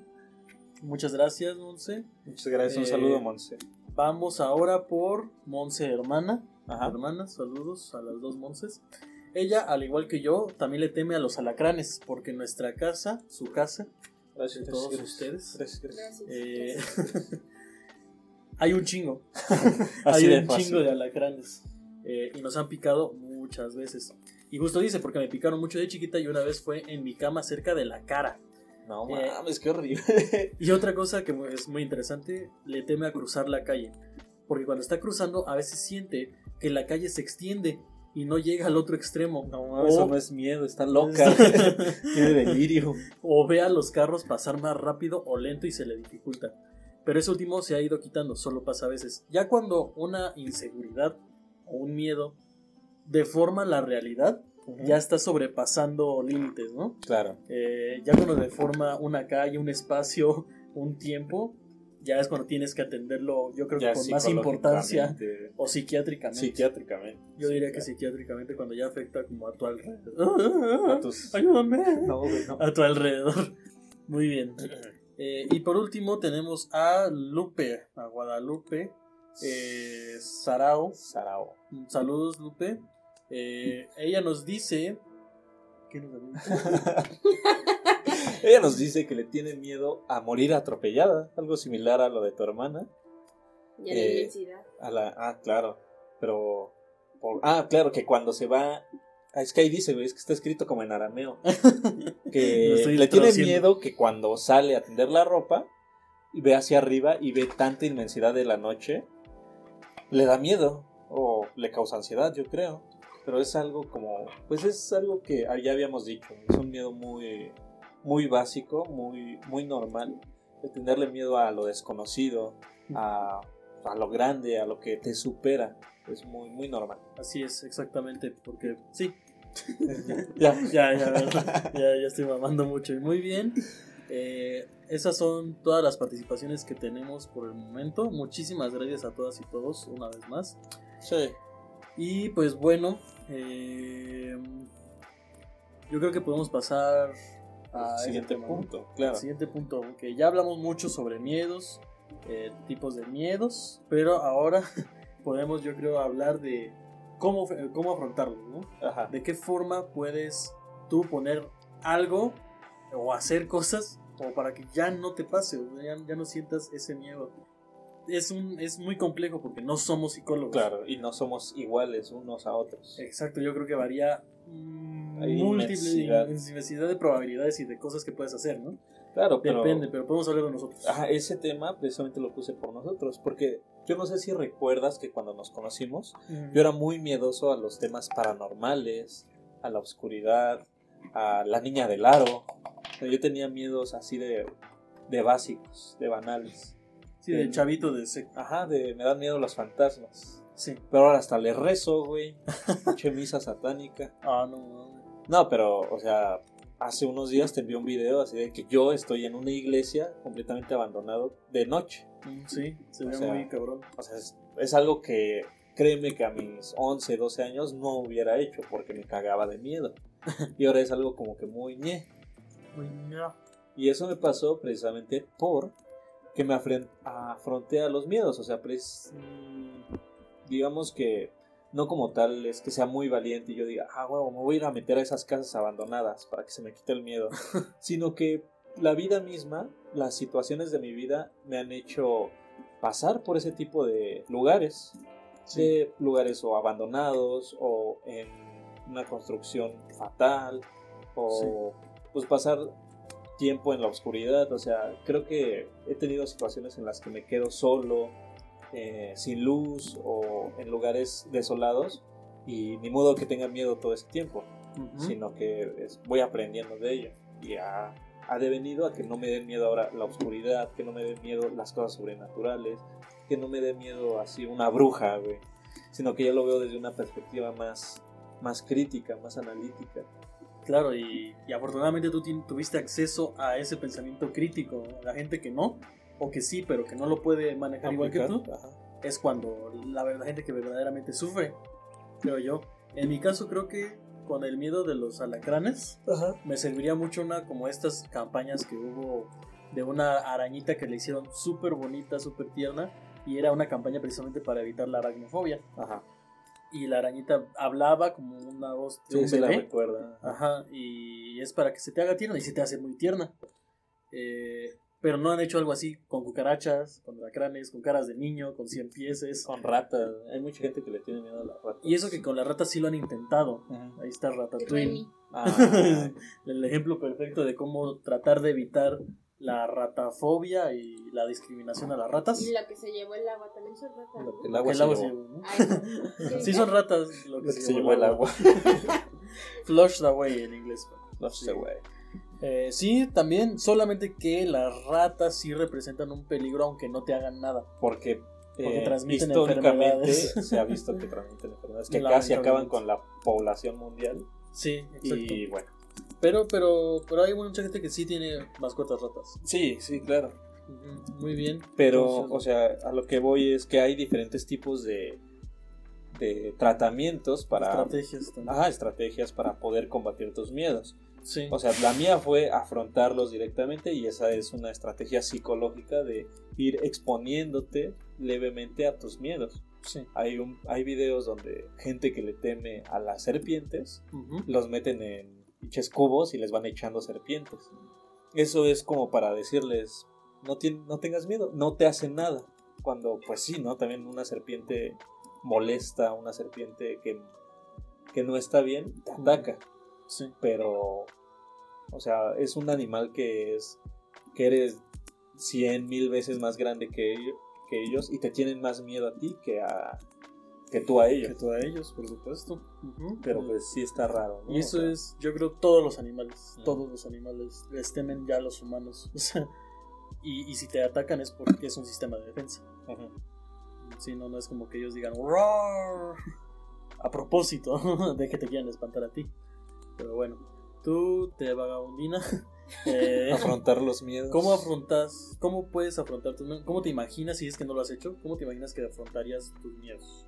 Muchas gracias, Monse. Muchas gracias. Un Eh, saludo, Monse. Vamos ahora por Monse hermana. Ajá. Hermana, saludos a las dos Monses. Ella, al igual que yo, también le teme a los alacranes, porque nuestra casa, su casa, Gracias. de todos gracias. ustedes, Gracias, gracias. Gracias. eh, hay un chingo. Así hay un chingo de alacranes. eh, y nos han picado muchas veces. Y justo dice, porque me picaron mucho de chiquita y una vez fue en mi cama cerca de la cara. No Eh, mames, qué horrible. Y otra cosa que es muy interesante, le teme a cruzar la calle. Porque cuando está cruzando, a veces siente que la calle se extiende y no llega al otro extremo. No mames, O- eso no es miedo, está loca. Tiene delirio. o ve a los carros pasar más rápido o lento y se le dificulta. Pero ese último se ha ido quitando, solo pasa a veces. Ya cuando una inseguridad o un miedo deforma la realidad, ya está sobrepasando límites, ¿no? Claro. Eh, ya cuando deforma una calle, un espacio, un tiempo, ya es cuando tienes que atenderlo, yo creo que con más importancia o psiquiátricamente. Psiquiátricamente. yo diría que psiquiátricamente cuando ya afecta como a tu alrededor. A tus- Ayúdame. No, güey, no. A tu alrededor. Muy bien. Eh, y por último tenemos a Lupe, a Guadalupe eh, Sarao. Sarao. Saludos, Lupe. Eh, ella nos dice. ¿Qué nos? Ella nos dice que le tiene miedo a morir atropellada, algo similar a lo de tu hermana. Y a la Eh, inmensidad. A la, ah, claro, pero... por- ah, claro, que cuando se va... ah, es que ahí dice, güey, es que está escrito como en arameo. Que le tiene miedo que cuando sale a tender la ropa y ve hacia arriba y ve tanta inmensidad de la noche, le da miedo o le causa ansiedad, yo creo. Pero es algo como, pues es algo que ah, ya habíamos dicho, es un miedo muy, muy básico, muy, muy normal, de tenerle miedo a lo desconocido, a, a lo grande, a lo que te supera, es muy, muy normal. Así es, exactamente, porque sí, Ya, ya, ya, ya, ya estoy mamando mucho. Y muy bien. Eh, esas son todas las participaciones que tenemos por el momento. Muchísimas gracias a todas y todos una vez más. sí. Y pues bueno, eh, yo creo que podemos pasar a ese Siguiente punto, claro. Al siguiente punto, que ya hablamos mucho sobre miedos, eh, tipos de miedos, pero ahora podemos yo creo hablar de cómo, cómo afrontarlos, ¿no? Ajá. ¿De qué forma puedes tú poner algo o hacer cosas como para que ya no te pase, o ya, ya no sientas ese miedo? Es, un, es muy complejo porque no somos psicólogos. Claro, y no somos iguales unos a otros. Exacto, yo creo que varía mm, inmensidad. inmensidad de probabilidades y de cosas que puedes hacer, ¿no? Claro, pero... Depende, pero podemos hablar de nosotros. Ajá, ese tema precisamente lo puse por nosotros, porque yo no sé si recuerdas que cuando nos conocimos, Mm. yo era muy miedoso a los temas paranormales, a la oscuridad, a la niña del aro. Yo tenía miedos así de, de básicos, de banales. Sí, de chavito de sec. Ajá, de me dan miedo los fantasmas. Sí. Pero ahora hasta le rezo, güey. Pinche misa satánica. Ah, no, no. No, pero, o sea, hace unos días te envié un video así de que yo estoy en una iglesia completamente abandonado de noche. Mm, Sí, se O ve sea, muy cabrón. O sea, es, es algo que créeme que a mis 11, 12 años no hubiera hecho porque me cagaba de miedo. Y ahora es algo como que muy ñe. Muy ña. Y eso me pasó precisamente por que me afronté a los miedos. O sea, pues, digamos que no como tal es que sea muy valiente y yo diga, ah, huevo, me voy a ir a meter a esas casas abandonadas para que se me quite el miedo. Sino que la vida misma, las situaciones de mi vida me han hecho pasar por ese tipo de lugares. De lugares o abandonados o en una construcción fatal o pues pasar tiempo en la oscuridad. O sea, creo que he tenido situaciones en las que me quedo solo, eh, sin luz o en lugares desolados y ni modo que tenga miedo todo ese tiempo, Ujú. sino que es- voy aprendiendo de ello y ha, ha devenido a que no me den miedo ahora la oscuridad, que no me den miedo las cosas sobrenaturales, que no me dé miedo así una bruja, güey, sino que yo lo veo desde una perspectiva más, más crítica, más analítica. Claro, y, y afortunadamente tú tuviste acceso a ese pensamiento crítico. La gente que no, o que sí, pero que no lo puede manejar igual que tú, ajá. es cuando la, la gente que verdaderamente sufre, creo yo. En mi caso creo que con el miedo de los alacranes me serviría mucho una como estas campañas que hubo de una arañita que le hicieron súper bonita, súper tierna y era una campaña precisamente para evitar la aracnofobia. Ajá. Y la arañita hablaba como una voz de Sí, un se la bebé. recuerda. Ajá, y es para que se te haga tierna y se te hace muy tierna. Eh, pero no han hecho algo así con cucarachas, con alacranes, con caras de niño, con cien pieses. Con ratas. Hay mucha gente que le tiene miedo a las ratas. Y eso que con las ratas sí lo han intentado. Ahí está Ratatouille. Ah, El ejemplo perfecto de cómo tratar de evitar la ratafobia y la discriminación a las ratas. Y la que se llevó el agua también son ratas. Lo que el ¿no? agua se el agua llevó. se llevó, ¿no? Ay, no. Sí son ratas lo que, Lo que se llevó el agua. Flushed away en inglés. No sé, güey. Eh, sí, también, solamente que las ratas sí representan un peligro aunque no te hagan nada. Porque, Porque eh, transmiten históricamente enfermedades. se ha visto que transmiten enfermedades que casi acaban con la población mundial. Sí, exacto. Y bueno. Pero, pero, pero hay mucha gente que sí tiene mascotas ratas. Sí, sí, claro. Muy bien. Pero, Entonces, o sea, a lo que voy es que hay diferentes tipos de, de tratamientos para... estrategias también. Ajá, estrategias para poder combatir tus miedos. Sí. O sea, la mía fue afrontarlos directamente y esa es una estrategia psicológica de ir exponiéndote levemente a tus miedos. sí. Hay, un, hay videos donde gente que le teme a las serpientes los meten en pinches cubos y les van echando serpientes. eso es como para decirles, no, tien- no tengas miedo, no te hace nada. Cuando, pues sí, ¿no? También una serpiente molesta, una serpiente que, que no está bien, te ataca. Sí. Pero, o sea, es un animal que es, que eres cien mil veces más grande que ellos, que ellos y te tienen más miedo a ti que a que tú a Que ellos. tú a ellos, por supuesto. Pero pues sí está raro. ¿no? Y eso O sea, es, yo creo, todos los animales. Todos los animales les temen ya a los humanos. O sea, y, y si te atacan es porque es un sistema de defensa. ujú. Si no, no es como que ellos digan "Roar", a propósito de que te quieran espantar a ti. Pero bueno, tú te vagabundina. eh, afrontar los miedos. ¿Cómo afrontas, cómo puedes afrontar tus miedos? ¿Cómo te imaginas, si es que no lo has hecho, cómo te imaginas que afrontarías tus miedos?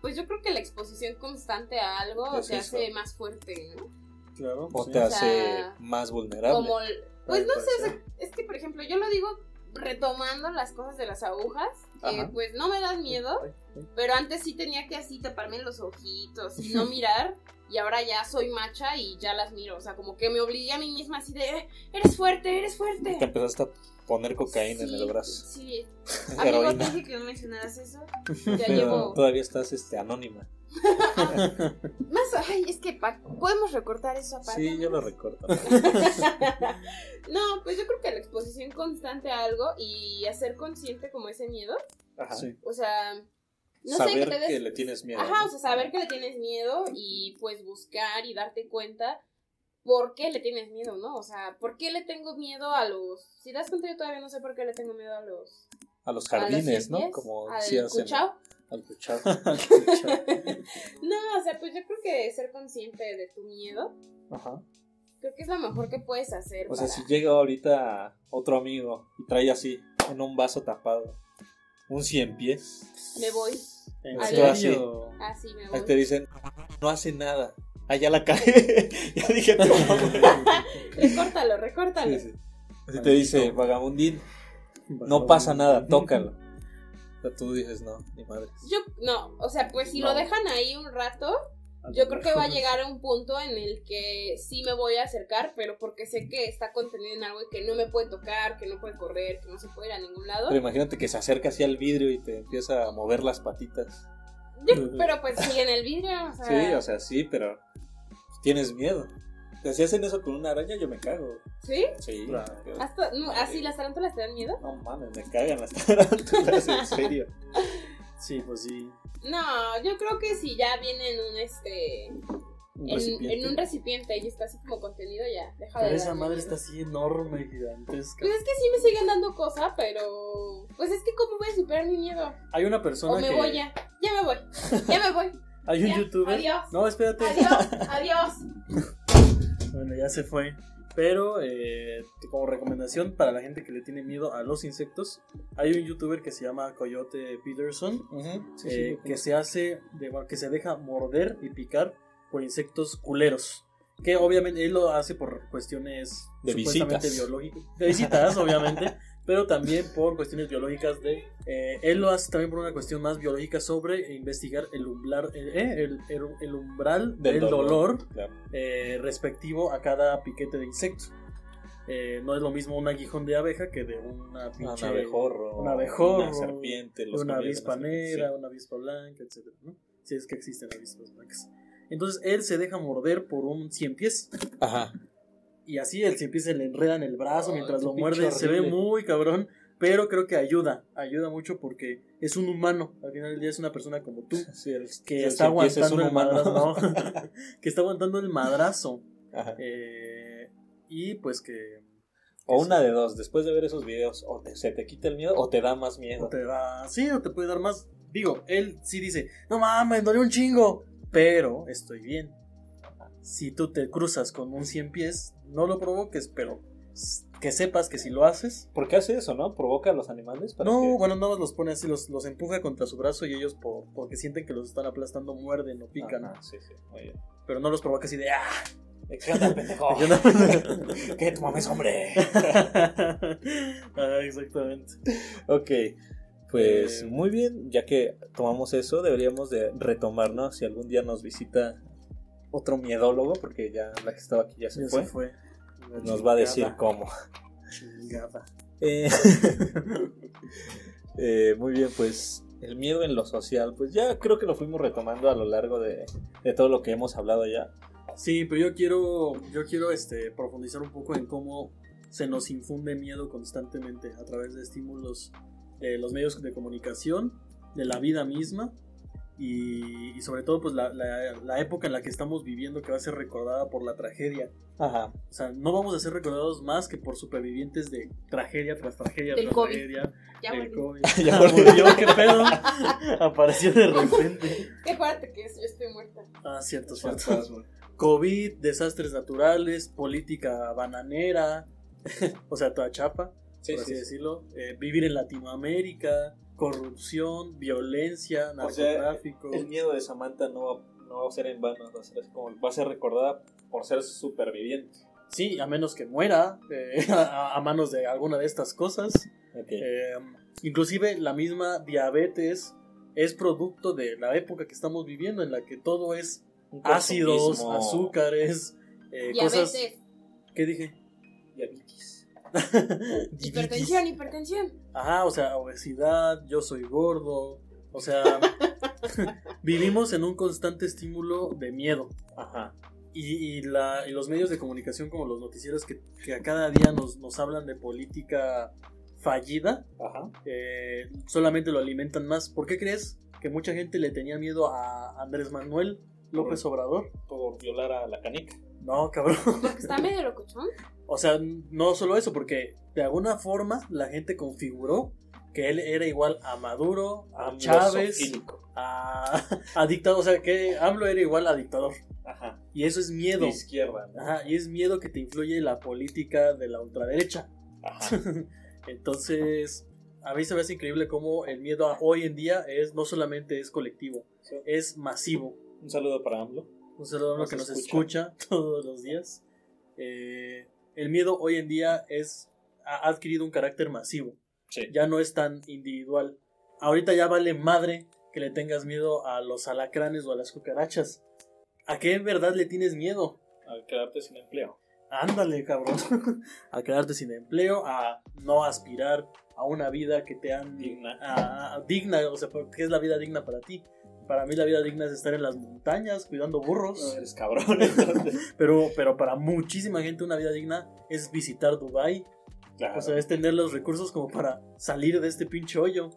Pues yo creo que la exposición constante a algo Es te eso. hace más fuerte, ¿no? Claro. O sí. te O hace sea, más vulnerable. Como, pues no sé, o sea, ser. es que por ejemplo, yo lo digo retomando las cosas de las agujas, que Ajá. pues no me dan miedo, Ay, ay. pero antes sí tenía que así taparme los ojitos y no mirar, y ahora ya soy macha y ya las miro, o sea, como que me obligué a mí misma así de, "Eh, eres fuerte, eres fuerte. Te empezaste a poner cocaína en el brazo. Sí. Amigo, te dije que no mencionaras eso. Ya Pero llevo... todavía estás este, anónima. Más, ay, es que pa- podemos recortar eso aparte. Sí, yo lo recuerdo. no, pues yo creo que la exposición constante a algo y hacer consciente como ese miedo, Ajá. Sí. o sea, no Saber que te des... que le tienes miedo. Ajá, ¿no? o sea, saber que le tienes miedo y pues buscar y darte cuenta por qué le tienes miedo, ¿no? O sea, ¿por qué le tengo miedo a los... Si das cuenta, yo todavía no sé por qué le tengo miedo a los... A los a los jardines, ¿no? Como al en- cuchao. Al cuchao. No, o sea, pues yo creo que ser consciente de tu miedo, Ajá. creo que es lo mejor que puedes hacer. O sea, para- si llega ahorita otro amigo y trae así, en un vaso tapado, un cien pies, Me voy. ¿En Adiós. serio? Sí, me ahí te dicen, no hace nada. Ah, ya la cagué. ya dije tu. Recórtalo, recórtalo. Sí, sí. Así te dice, vagabundín, no pasa nada, tócalo. O sea, tú dices, no, ni madre. Yo, no, o sea, pues si No. lo dejan ahí un rato, yo creo que va a llegar a un punto en el que sí me voy a acercar, pero porque sé que está contenido en algo y que no me puede tocar, que no puede correr, que no se puede ir a ningún lado. Pero imagínate que se acerca así al vidrio y te empieza a mover las patitas. Yo- pero pues sigue en el vidrio, o sea, Sí, o sea, sí, pero tienes miedo. Si hacen eso con una araña, yo me cago. ¿sí? Sí. Claro. yo- Hasta, no, así las tarántulas te dan miedo. No mames, me cagan las tarántulas, en serio. Sí, pues sí. No, yo creo que si ya viene en un este Un en, un recipiente y está así como contenido ya, deja Pero de esa madre está así enorme, gigantesca. Pues es que sí me siguen dando cosa, pero pues es que cómo voy a superar mi miedo. Hay una persona O me que. voy ya. Ya me voy. Ya me voy. Hay un Ya, youtuber. adiós. No, espérate. Adiós. Adiós. Bueno, ya se fue. Pero eh, como recomendación para la gente que le tiene miedo a los insectos, hay un youtuber que se llama Coyote Peterson, Sí, eh, que se hace, de, bueno, que se deja morder y picar por insectos culeros. Que obviamente él lo hace por cuestiones De supuestamente visitas. biológicas. De visitas, obviamente. Pero también por cuestiones biológicas de... eh, él lo hace también por una cuestión más biológica sobre investigar el umbral, eh, el, el- el umbral del, dolor, Claro. eh, respectivo a cada piquete de insecto. Eh, no es lo mismo un aguijón de abeja que de una pinche Un abejorro. un abejorro, Una serpiente. Los una avispa negra, serpiente, una avispa blanca, etcétera, ¿no? Si es que existen avispas blancas. Entonces él se deja morder por un cien pies sí. Ajá. Y así el cien pies se le enreda en el brazo mientras lo muerde. Se ve muy cabrón, pero creo que ayuda, ayuda mucho porque es un humano. Al final del día es una persona como tú Sí, el- que el está es aguantando un el madrazo, ¿no? que está aguantando el madrazo. Ajá. Eh, y pues que O una de dos, después de ver esos videos, o te- se te quita el miedo o te da más miedo. o te da, sí, o te puede dar más. Digo, él sí dice, no mames, dolió un chingo, pero estoy bien. Si tú te cruzas con un 100 pies, no lo provoques, pero que sepas que si lo haces, ¿Por qué hace eso, no? ¿Provoca a los animales? Para no, que- bueno, nada más los pone así, los, los empuja contra su brazo y ellos por, porque sienten que los están aplastando, muerden o pican, sí, sí, muy bien. pero no los provoca así de ¡ah! ¿Qué onda, pendejo? ¿Qué onda? ¿Qué te mames, hombre? Ah, exactamente. Ok, pues Eh, muy bien, ya que tomamos eso, deberíamos de retomar, ¿no? Si algún día nos visita otro miedólogo, porque ya la que estaba aquí ya se Ya fue. se fue. nos va a decir cómo. Chingada. Eh, eh, muy bien, pues el miedo en lo social, pues ya creo que lo fuimos retomando a lo largo de, de todo lo que hemos hablado ya. Sí, pero yo quiero, yo quiero este, profundizar un poco en cómo se nos infunde miedo constantemente a través de estímulos de los medios de comunicación, de la vida misma y, y sobre todo pues la, la- la época en la que estamos viviendo que va a ser recordada por la tragedia. Ajá. O sea, no vamos a ser recordados más que por supervivientes de tragedia tras tragedia Del tras COVID. tragedia. Ya del volví. COVID. Ya Ah, volvió, qué pedo. Apareció de repente. Acuérdate que yo estoy muerta. Ah, cierto, cierto. COVID, desastres naturales, política bananera, o sea, toda chapa, Sí, por así sí, sí. decirlo. Eh, vivir en Latinoamérica, corrupción, violencia, O sea, narcotráfico. El miedo de Samantha no va, no va a ser en vano, va a ser, como, va a ser recordada por ser superviviente. Sí, a menos que muera eh, a, a manos de alguna de estas cosas. Ok. Eh, inclusive la misma diabetes es producto de la época que estamos viviendo en la que todo es ácidos, azúcares, eh, cosas... Diabetes, ¿Qué dije? Diabetes. hipertensión, hipertensión. Ajá, o sea, obesidad, yo soy gordo. O sea, vivimos en un constante estímulo de miedo. Ajá. Y, y la, y los medios de comunicación como los noticieros que, que a cada día nos, nos hablan de política fallida, Ajá. eh, solamente lo alimentan más. ¿Por qué crees que mucha gente le tenía miedo a Andrés Manuel López Obrador? Por violar a la canica. No, cabrón. Porque está medio locuchón. O sea, no solo eso, porque de alguna forma la gente configuró que él era igual a Maduro, a Chávez, a, a dictador. O sea, que AMLO era igual a dictador. Ajá. Y eso es miedo. De izquierda. ¿no? Ajá, y es miedo que te influye la política de la ultraderecha. Ajá. Entonces, a mí se me hace increíble cómo el miedo a- hoy en día es no solamente es colectivo, Sí. es masivo. Un saludo para AMLO. Un a uno Nos que nos escucha. escucha todos los días. Eh, el miedo hoy en día es ha adquirido un carácter masivo. Sí. Ya no es tan individual. Ahorita ya vale madre que le tengas miedo a los alacranes o a las cucarachas. ¿A qué en verdad le tienes miedo? Al quedarte sin empleo. Ándale, cabrón. a quedarte sin empleo, a no aspirar a una vida que te han Digna. a- a- digna, o sea, ¿qué es la vida digna para ti? Para mí la vida digna es estar en las montañas cuidando burros. No eres cabrón. Pero, pero para muchísima gente una vida digna es visitar Dubai. Claro. O sea, es tener los recursos como para salir de este pinche hoyo.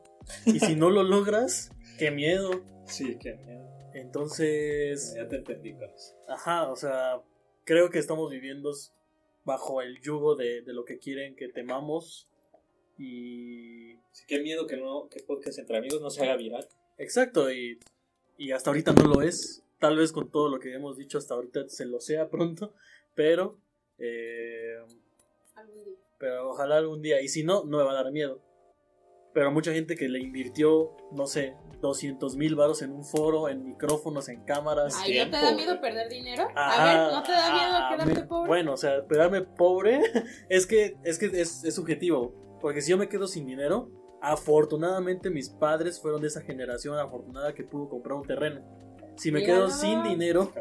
Y si no lo logras, qué miedo. sí, qué miedo. Entonces, Ya te entendí, Carlos. ajá, o sea, creo que estamos viviendo bajo el yugo de, de lo que quieren que temamos. Y... Sí, qué miedo que no, que podcast entre amigos no se haga viral. Exacto, y, y hasta ahorita no lo es. Tal vez con todo lo que hemos dicho hasta ahorita se lo sea pronto. Pero... eh, Algún día. Pero ojalá algún día. Y si no, no me va a dar miedo. Pero mucha gente que le invirtió, no sé, 200 mil varos en un foro, en micrófonos, en cámaras. Ay, ¿no te da miedo perder dinero? Ajá, A ver, ¿no te da miedo ah, quedarte me- pobre? Bueno, o sea, quedarme pobre es que es, que es, es subjetivo. Porque si yo me quedo sin dinero, afortunadamente mis padres fueron de esa generación afortunada que pudo comprar un terreno. Si me quedo sin dinero,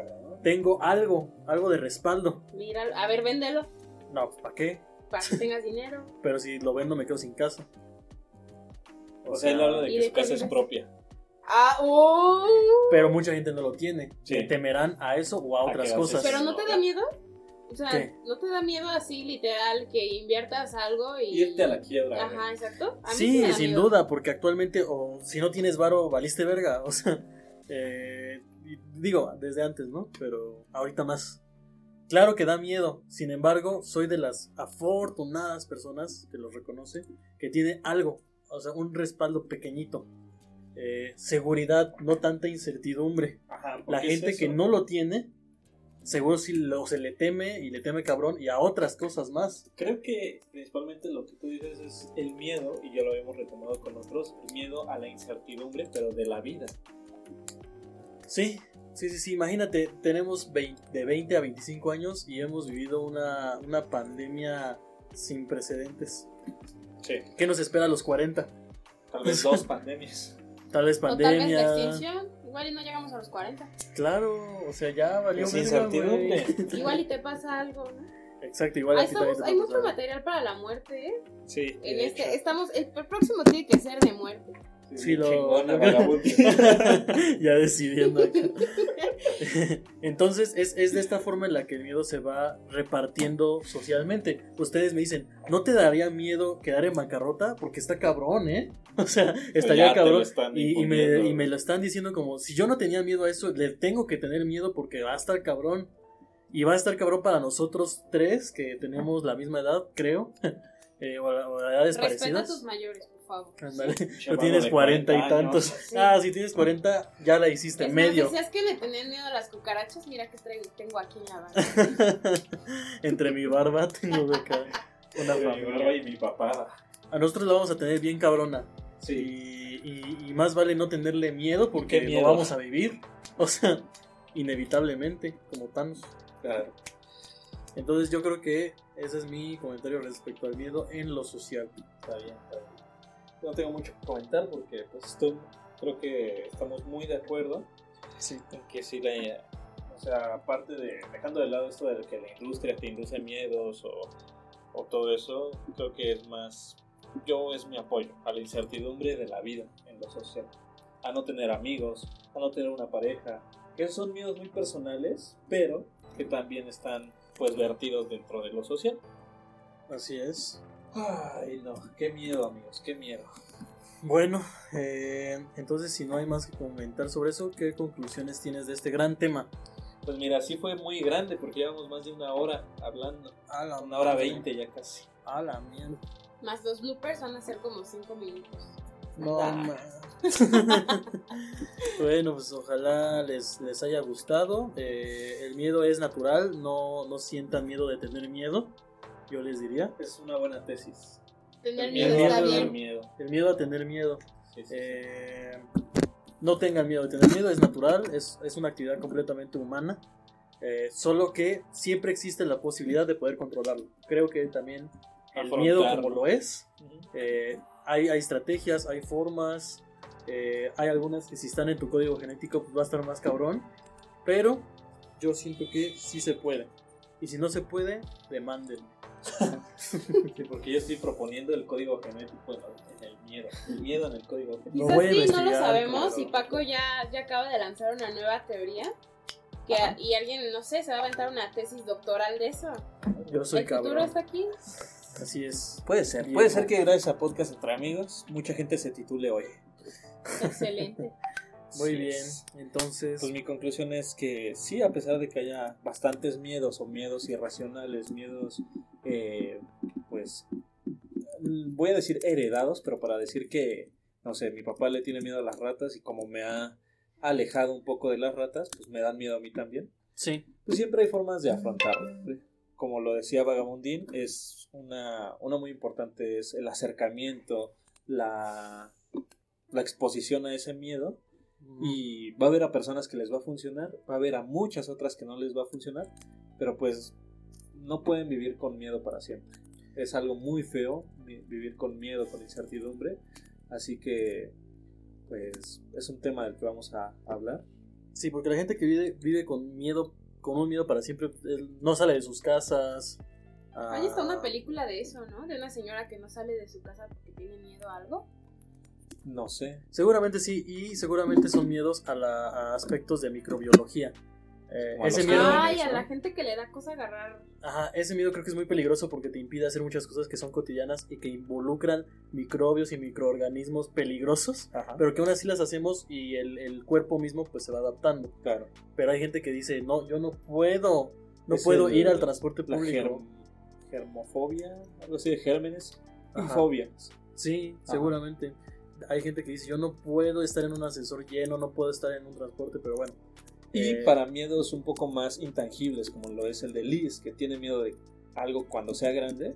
tengo algo, algo de respaldo. Mira, a ver, véndelo No, ¿para qué? para que tengas dinero. Pero si lo vendo me quedo sin casa. O sea, él habla de ¿Y que de su casa es propia. Ah, oh. Pero mucha gente no lo tiene. Sí. Que temerán a eso o a A otras cosas. Pero no te da miedo? O sea, ¿Qué? ¿no te da miedo así literal que inviertas algo y... Irte a la quiebra. Ajá, exacto. A mí Sí, sin miedo. duda, porque actualmente, o si no tienes varo, valiste verga. O sea, eh, digo, desde antes, ¿no? Pero ahorita más. Claro que da miedo. Sin embargo, soy de las afortunadas personas que lo reconoce, que tiene algo, o sea, un respaldo pequeñito. Eh, seguridad, no tanta incertidumbre. Ajá, La es gente que no lo tiene, seguro lo, se le teme y le teme cabrón y a otras cosas más. Creo que principalmente lo que tú dices es el miedo, y ya lo habíamos retomado con otros, el miedo a la incertidumbre, pero de la vida. Sí, sí, sí, sí. Imagínate, tenemos de 20 a 25 años y hemos vivido una, una pandemia sin precedentes. Sí. ¿Qué nos espera a los 40? Tal vez dos pandemias. Tal vez O tal vez la pandemia. extinción. Igual y no llegamos a los 40. claro, o sea, ya valió incertidumbre. Igual y te pasa algo, ¿no? Exacto, igual Ahí estamos, hay mucho material para la muerte, ¿eh? Sí. En este, estamos, el, el próximo tiene que ser de muerte. Sí, lo- Chingona, ya decidiendo acá. Entonces, es, es de esta forma en la que el miedo se va repartiendo socialmente. Ustedes me dicen, ¿no te daría miedo quedar en bancarrota? Porque está cabrón, ¿eh? O sea, estaría Ya cabrón. Y, y me, imponiendo. y me lo están diciendo como, si yo no tenía miedo a eso, le tengo que tener miedo porque va a estar cabrón. Y va a estar cabrón para nosotros tres, que tenemos la misma edad, creo. eh, o, o edades Respeta a parecidas. tus mayores, por favor. Vago tienes cuarenta y 40 tantos. Sí. Ah, si tienes 40, ya la hiciste, Es medio. Más, decías que le tenían miedo a las cucarachas, mira que traigo, tengo aquí en la barra. Entre mi barba tengo de acá una Mi familia. barba y mi papada. A nosotros la vamos a tener bien cabrona. Sí. Y, y- y más vale no tenerle miedo porque miedo. vamos a vivir. O sea, inevitablemente, como Thanos. Claro. Entonces yo creo que ese es mi comentario respecto al miedo en lo social. Está bien, está bien. No tengo mucho que comentar porque pues estoy- creo que estamos muy de acuerdo Sí. en que si la, o sea, aparte de, dejando de lado esto de que la industria te induce miedos o, o todo eso, creo que es más, yo es mi apoyo a la incertidumbre de la vida en lo social, a no tener amigos, a no tener una pareja, que son miedos muy personales, pero que también están pues vertidos dentro de lo social. Así es. Ay, no, qué miedo amigos, qué miedo. Bueno, eh, entonces si no hay más que comentar sobre eso, ¿qué conclusiones tienes de este gran tema? Pues mira, sí fue muy grande porque llevamos más de una hora hablando. A la Una hora veinte ya casi. A la mierda. Más los bloopers van a ser como 5 minutos. No Ah. más. bueno, pues ojalá les, les haya gustado. Eh, el miedo es natural, no, no sientan miedo de tener miedo, yo les diría. Es una buena tesis. Tener El miedo miedo está a tener bien. miedo. El miedo a tener miedo. Sí, sí, sí. Eh, no tengan miedo de tener miedo, es natural, es, es una actividad completamente humana. eh, solo que siempre existe la posibilidad de poder controlarlo. Creo que también el miedo como lo es. Eh, hay, hay estrategias, hay formas, eh, hay algunas que si están en tu código genético pues va a estar más cabrón, pero yo siento que sí se puede. Y si no se puede, demanden. Sí, porque yo estoy proponiendo el código genético en el miedo. El miedo en el código genético. Quizás sí, no lo sabemos claro. y Paco ya, ya acaba de lanzar una nueva teoría. Que, y alguien, no sé, se va a aventar una tesis doctoral de eso. Yo soy ¿El futuro cabrón. está aquí? Así es. Puede ser, puede ser que gracias a podcast entre amigos mucha gente se titule hoy. Excelente. Muy Sí bien. es. Entonces, Pues mi conclusión es que sí, a pesar de que haya bastantes miedos o miedos irracionales, miedos, eh, pues, voy a decir heredados, pero para decir que, no sé, mi papá le tiene miedo a las ratas y como me ha alejado un poco de las ratas, pues me dan miedo a mí también. sí. Pues siempre hay formas de afrontarlo. Como lo decía Vagabundín, es una, una muy importante, es el acercamiento, la, la exposición a ese miedo y va a haber a personas que les va a funcionar, va a haber a muchas otras que no les va a funcionar, pero pues no pueden vivir con miedo para siempre. Es algo muy feo vi- vivir con miedo, con incertidumbre, así que pues es un tema del que vamos a hablar. Sí, porque la gente que vive, vive con miedo, con un miedo para siempre, él no sale de sus casas. Ahí está ah, una película de eso, ¿no? De una señora que no sale de su casa porque tiene miedo a algo. No sé. Seguramente sí, y seguramente son miedos a, la, a aspectos de microbiología. Eh, ese miedo. Ay, a la gente que le da cosa agarrar. ajá, ese miedo creo que es muy peligroso porque te impide hacer muchas cosas que son cotidianas y que involucran microbios y microorganismos peligrosos, Ajá. pero que aún así las hacemos y el, el cuerpo mismo pues se va adaptando. claro. Pero hay gente que dice, no, yo no puedo, no Es puedo el- ir al transporte La público. germ- germofobia, algo así de gérmenes y Ajá. fobias. Sí, Ajá. seguramente. Hay gente que dice, yo no puedo estar en un ascensor lleno, no puedo estar en un transporte, pero bueno. Y Eh, para miedos un poco más intangibles, como lo es el de Liz, que tiene miedo de algo cuando sea grande,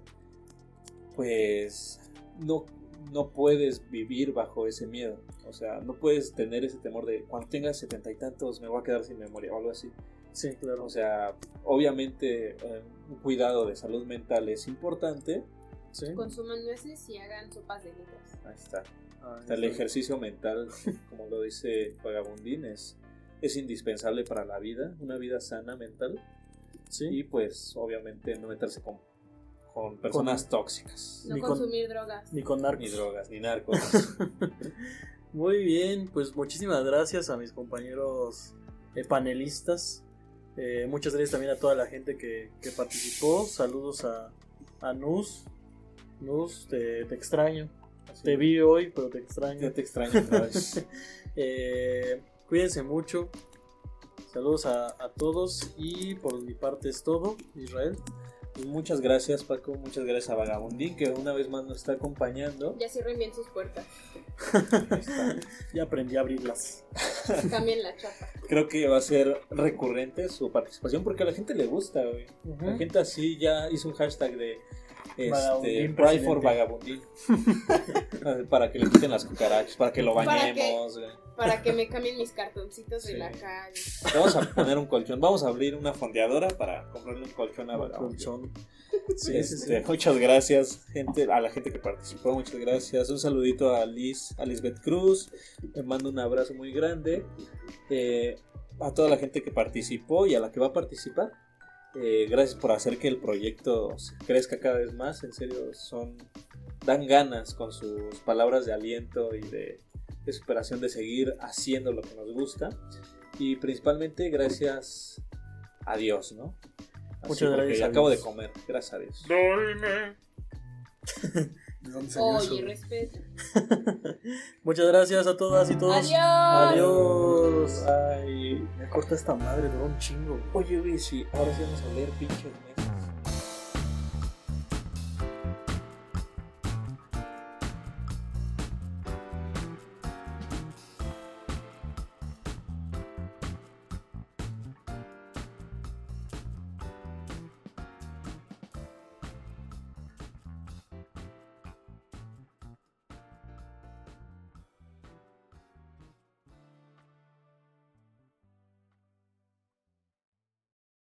pues no, no puedes vivir bajo ese miedo. O sea, no puedes tener ese temor de cuando tenga setenta y tantos me voy a quedar sin memoria o algo así. Sí, claro. O sea, obviamente eh, un cuidado de salud mental es importante. Sí. Consuman nueces y hagan sopas de letras. Ahí está. Ah, Hasta el ejercicio mental, como lo dice Vagabundín, es, es indispensable para la vida, una vida sana mental. Sí. Y pues obviamente no meterse con, con personas tóxicas. No Ni con- consumir drogas. Ni con narcos. Ni drogas, ni narcos. Muy bien, pues muchísimas gracias a mis compañeros eh, panelistas. Eh, muchas gracias también a toda la gente que, que participó. Saludos a, a Nus. Nus, te, te extraño. Te vi hoy, pero te extraño. Ya te extraño otra vez. Eh, cuídense mucho. Saludos a, a todos. Y por mi parte es todo, Israel. Muchas gracias Paco, muchas gracias a Vagabundín que una vez más nos está acompañando. Ya cierren bien sus puertas. Ya aprendí a abrirlas. Cambien la chapa. Creo que va a ser recurrente su participación porque a la gente le gusta, güey. La gente así ya hizo un hashtag de este, Pray for. Vagabundín. para que le quiten las cucarachas, para que lo Para bañemos. güey. Para que me cambien mis cartoncitos de la calle. Vamos a poner un colchón. Vamos a abrir una fondeadora para comprarle un colchón a Vagabundín. Colchón. Sí, sí, sí. Este, Muchas gracias, gente, a la gente que participó, muchas gracias. Un saludito a Liz, a Lisbeth Cruz, le mando un abrazo muy grande. Eh, a toda la gente que participó y a la que va a participar. Eh, gracias por hacer que el proyecto se crezca cada vez más. En serio, son dan ganas con sus palabras de aliento y de, de superación de seguir haciendo lo que nos gusta. Y principalmente gracias a Dios, ¿no? Así, Muchas gracias a Acabo de comer, gracias a Dios. ¿De dónde salió Oye, eso? respeto. Muchas gracias a todas y todos. Adiós. Adiós. Ay. Me corta esta madre, duró un chingo. Oye, güey, sí, ahora sí vamos a leer pinches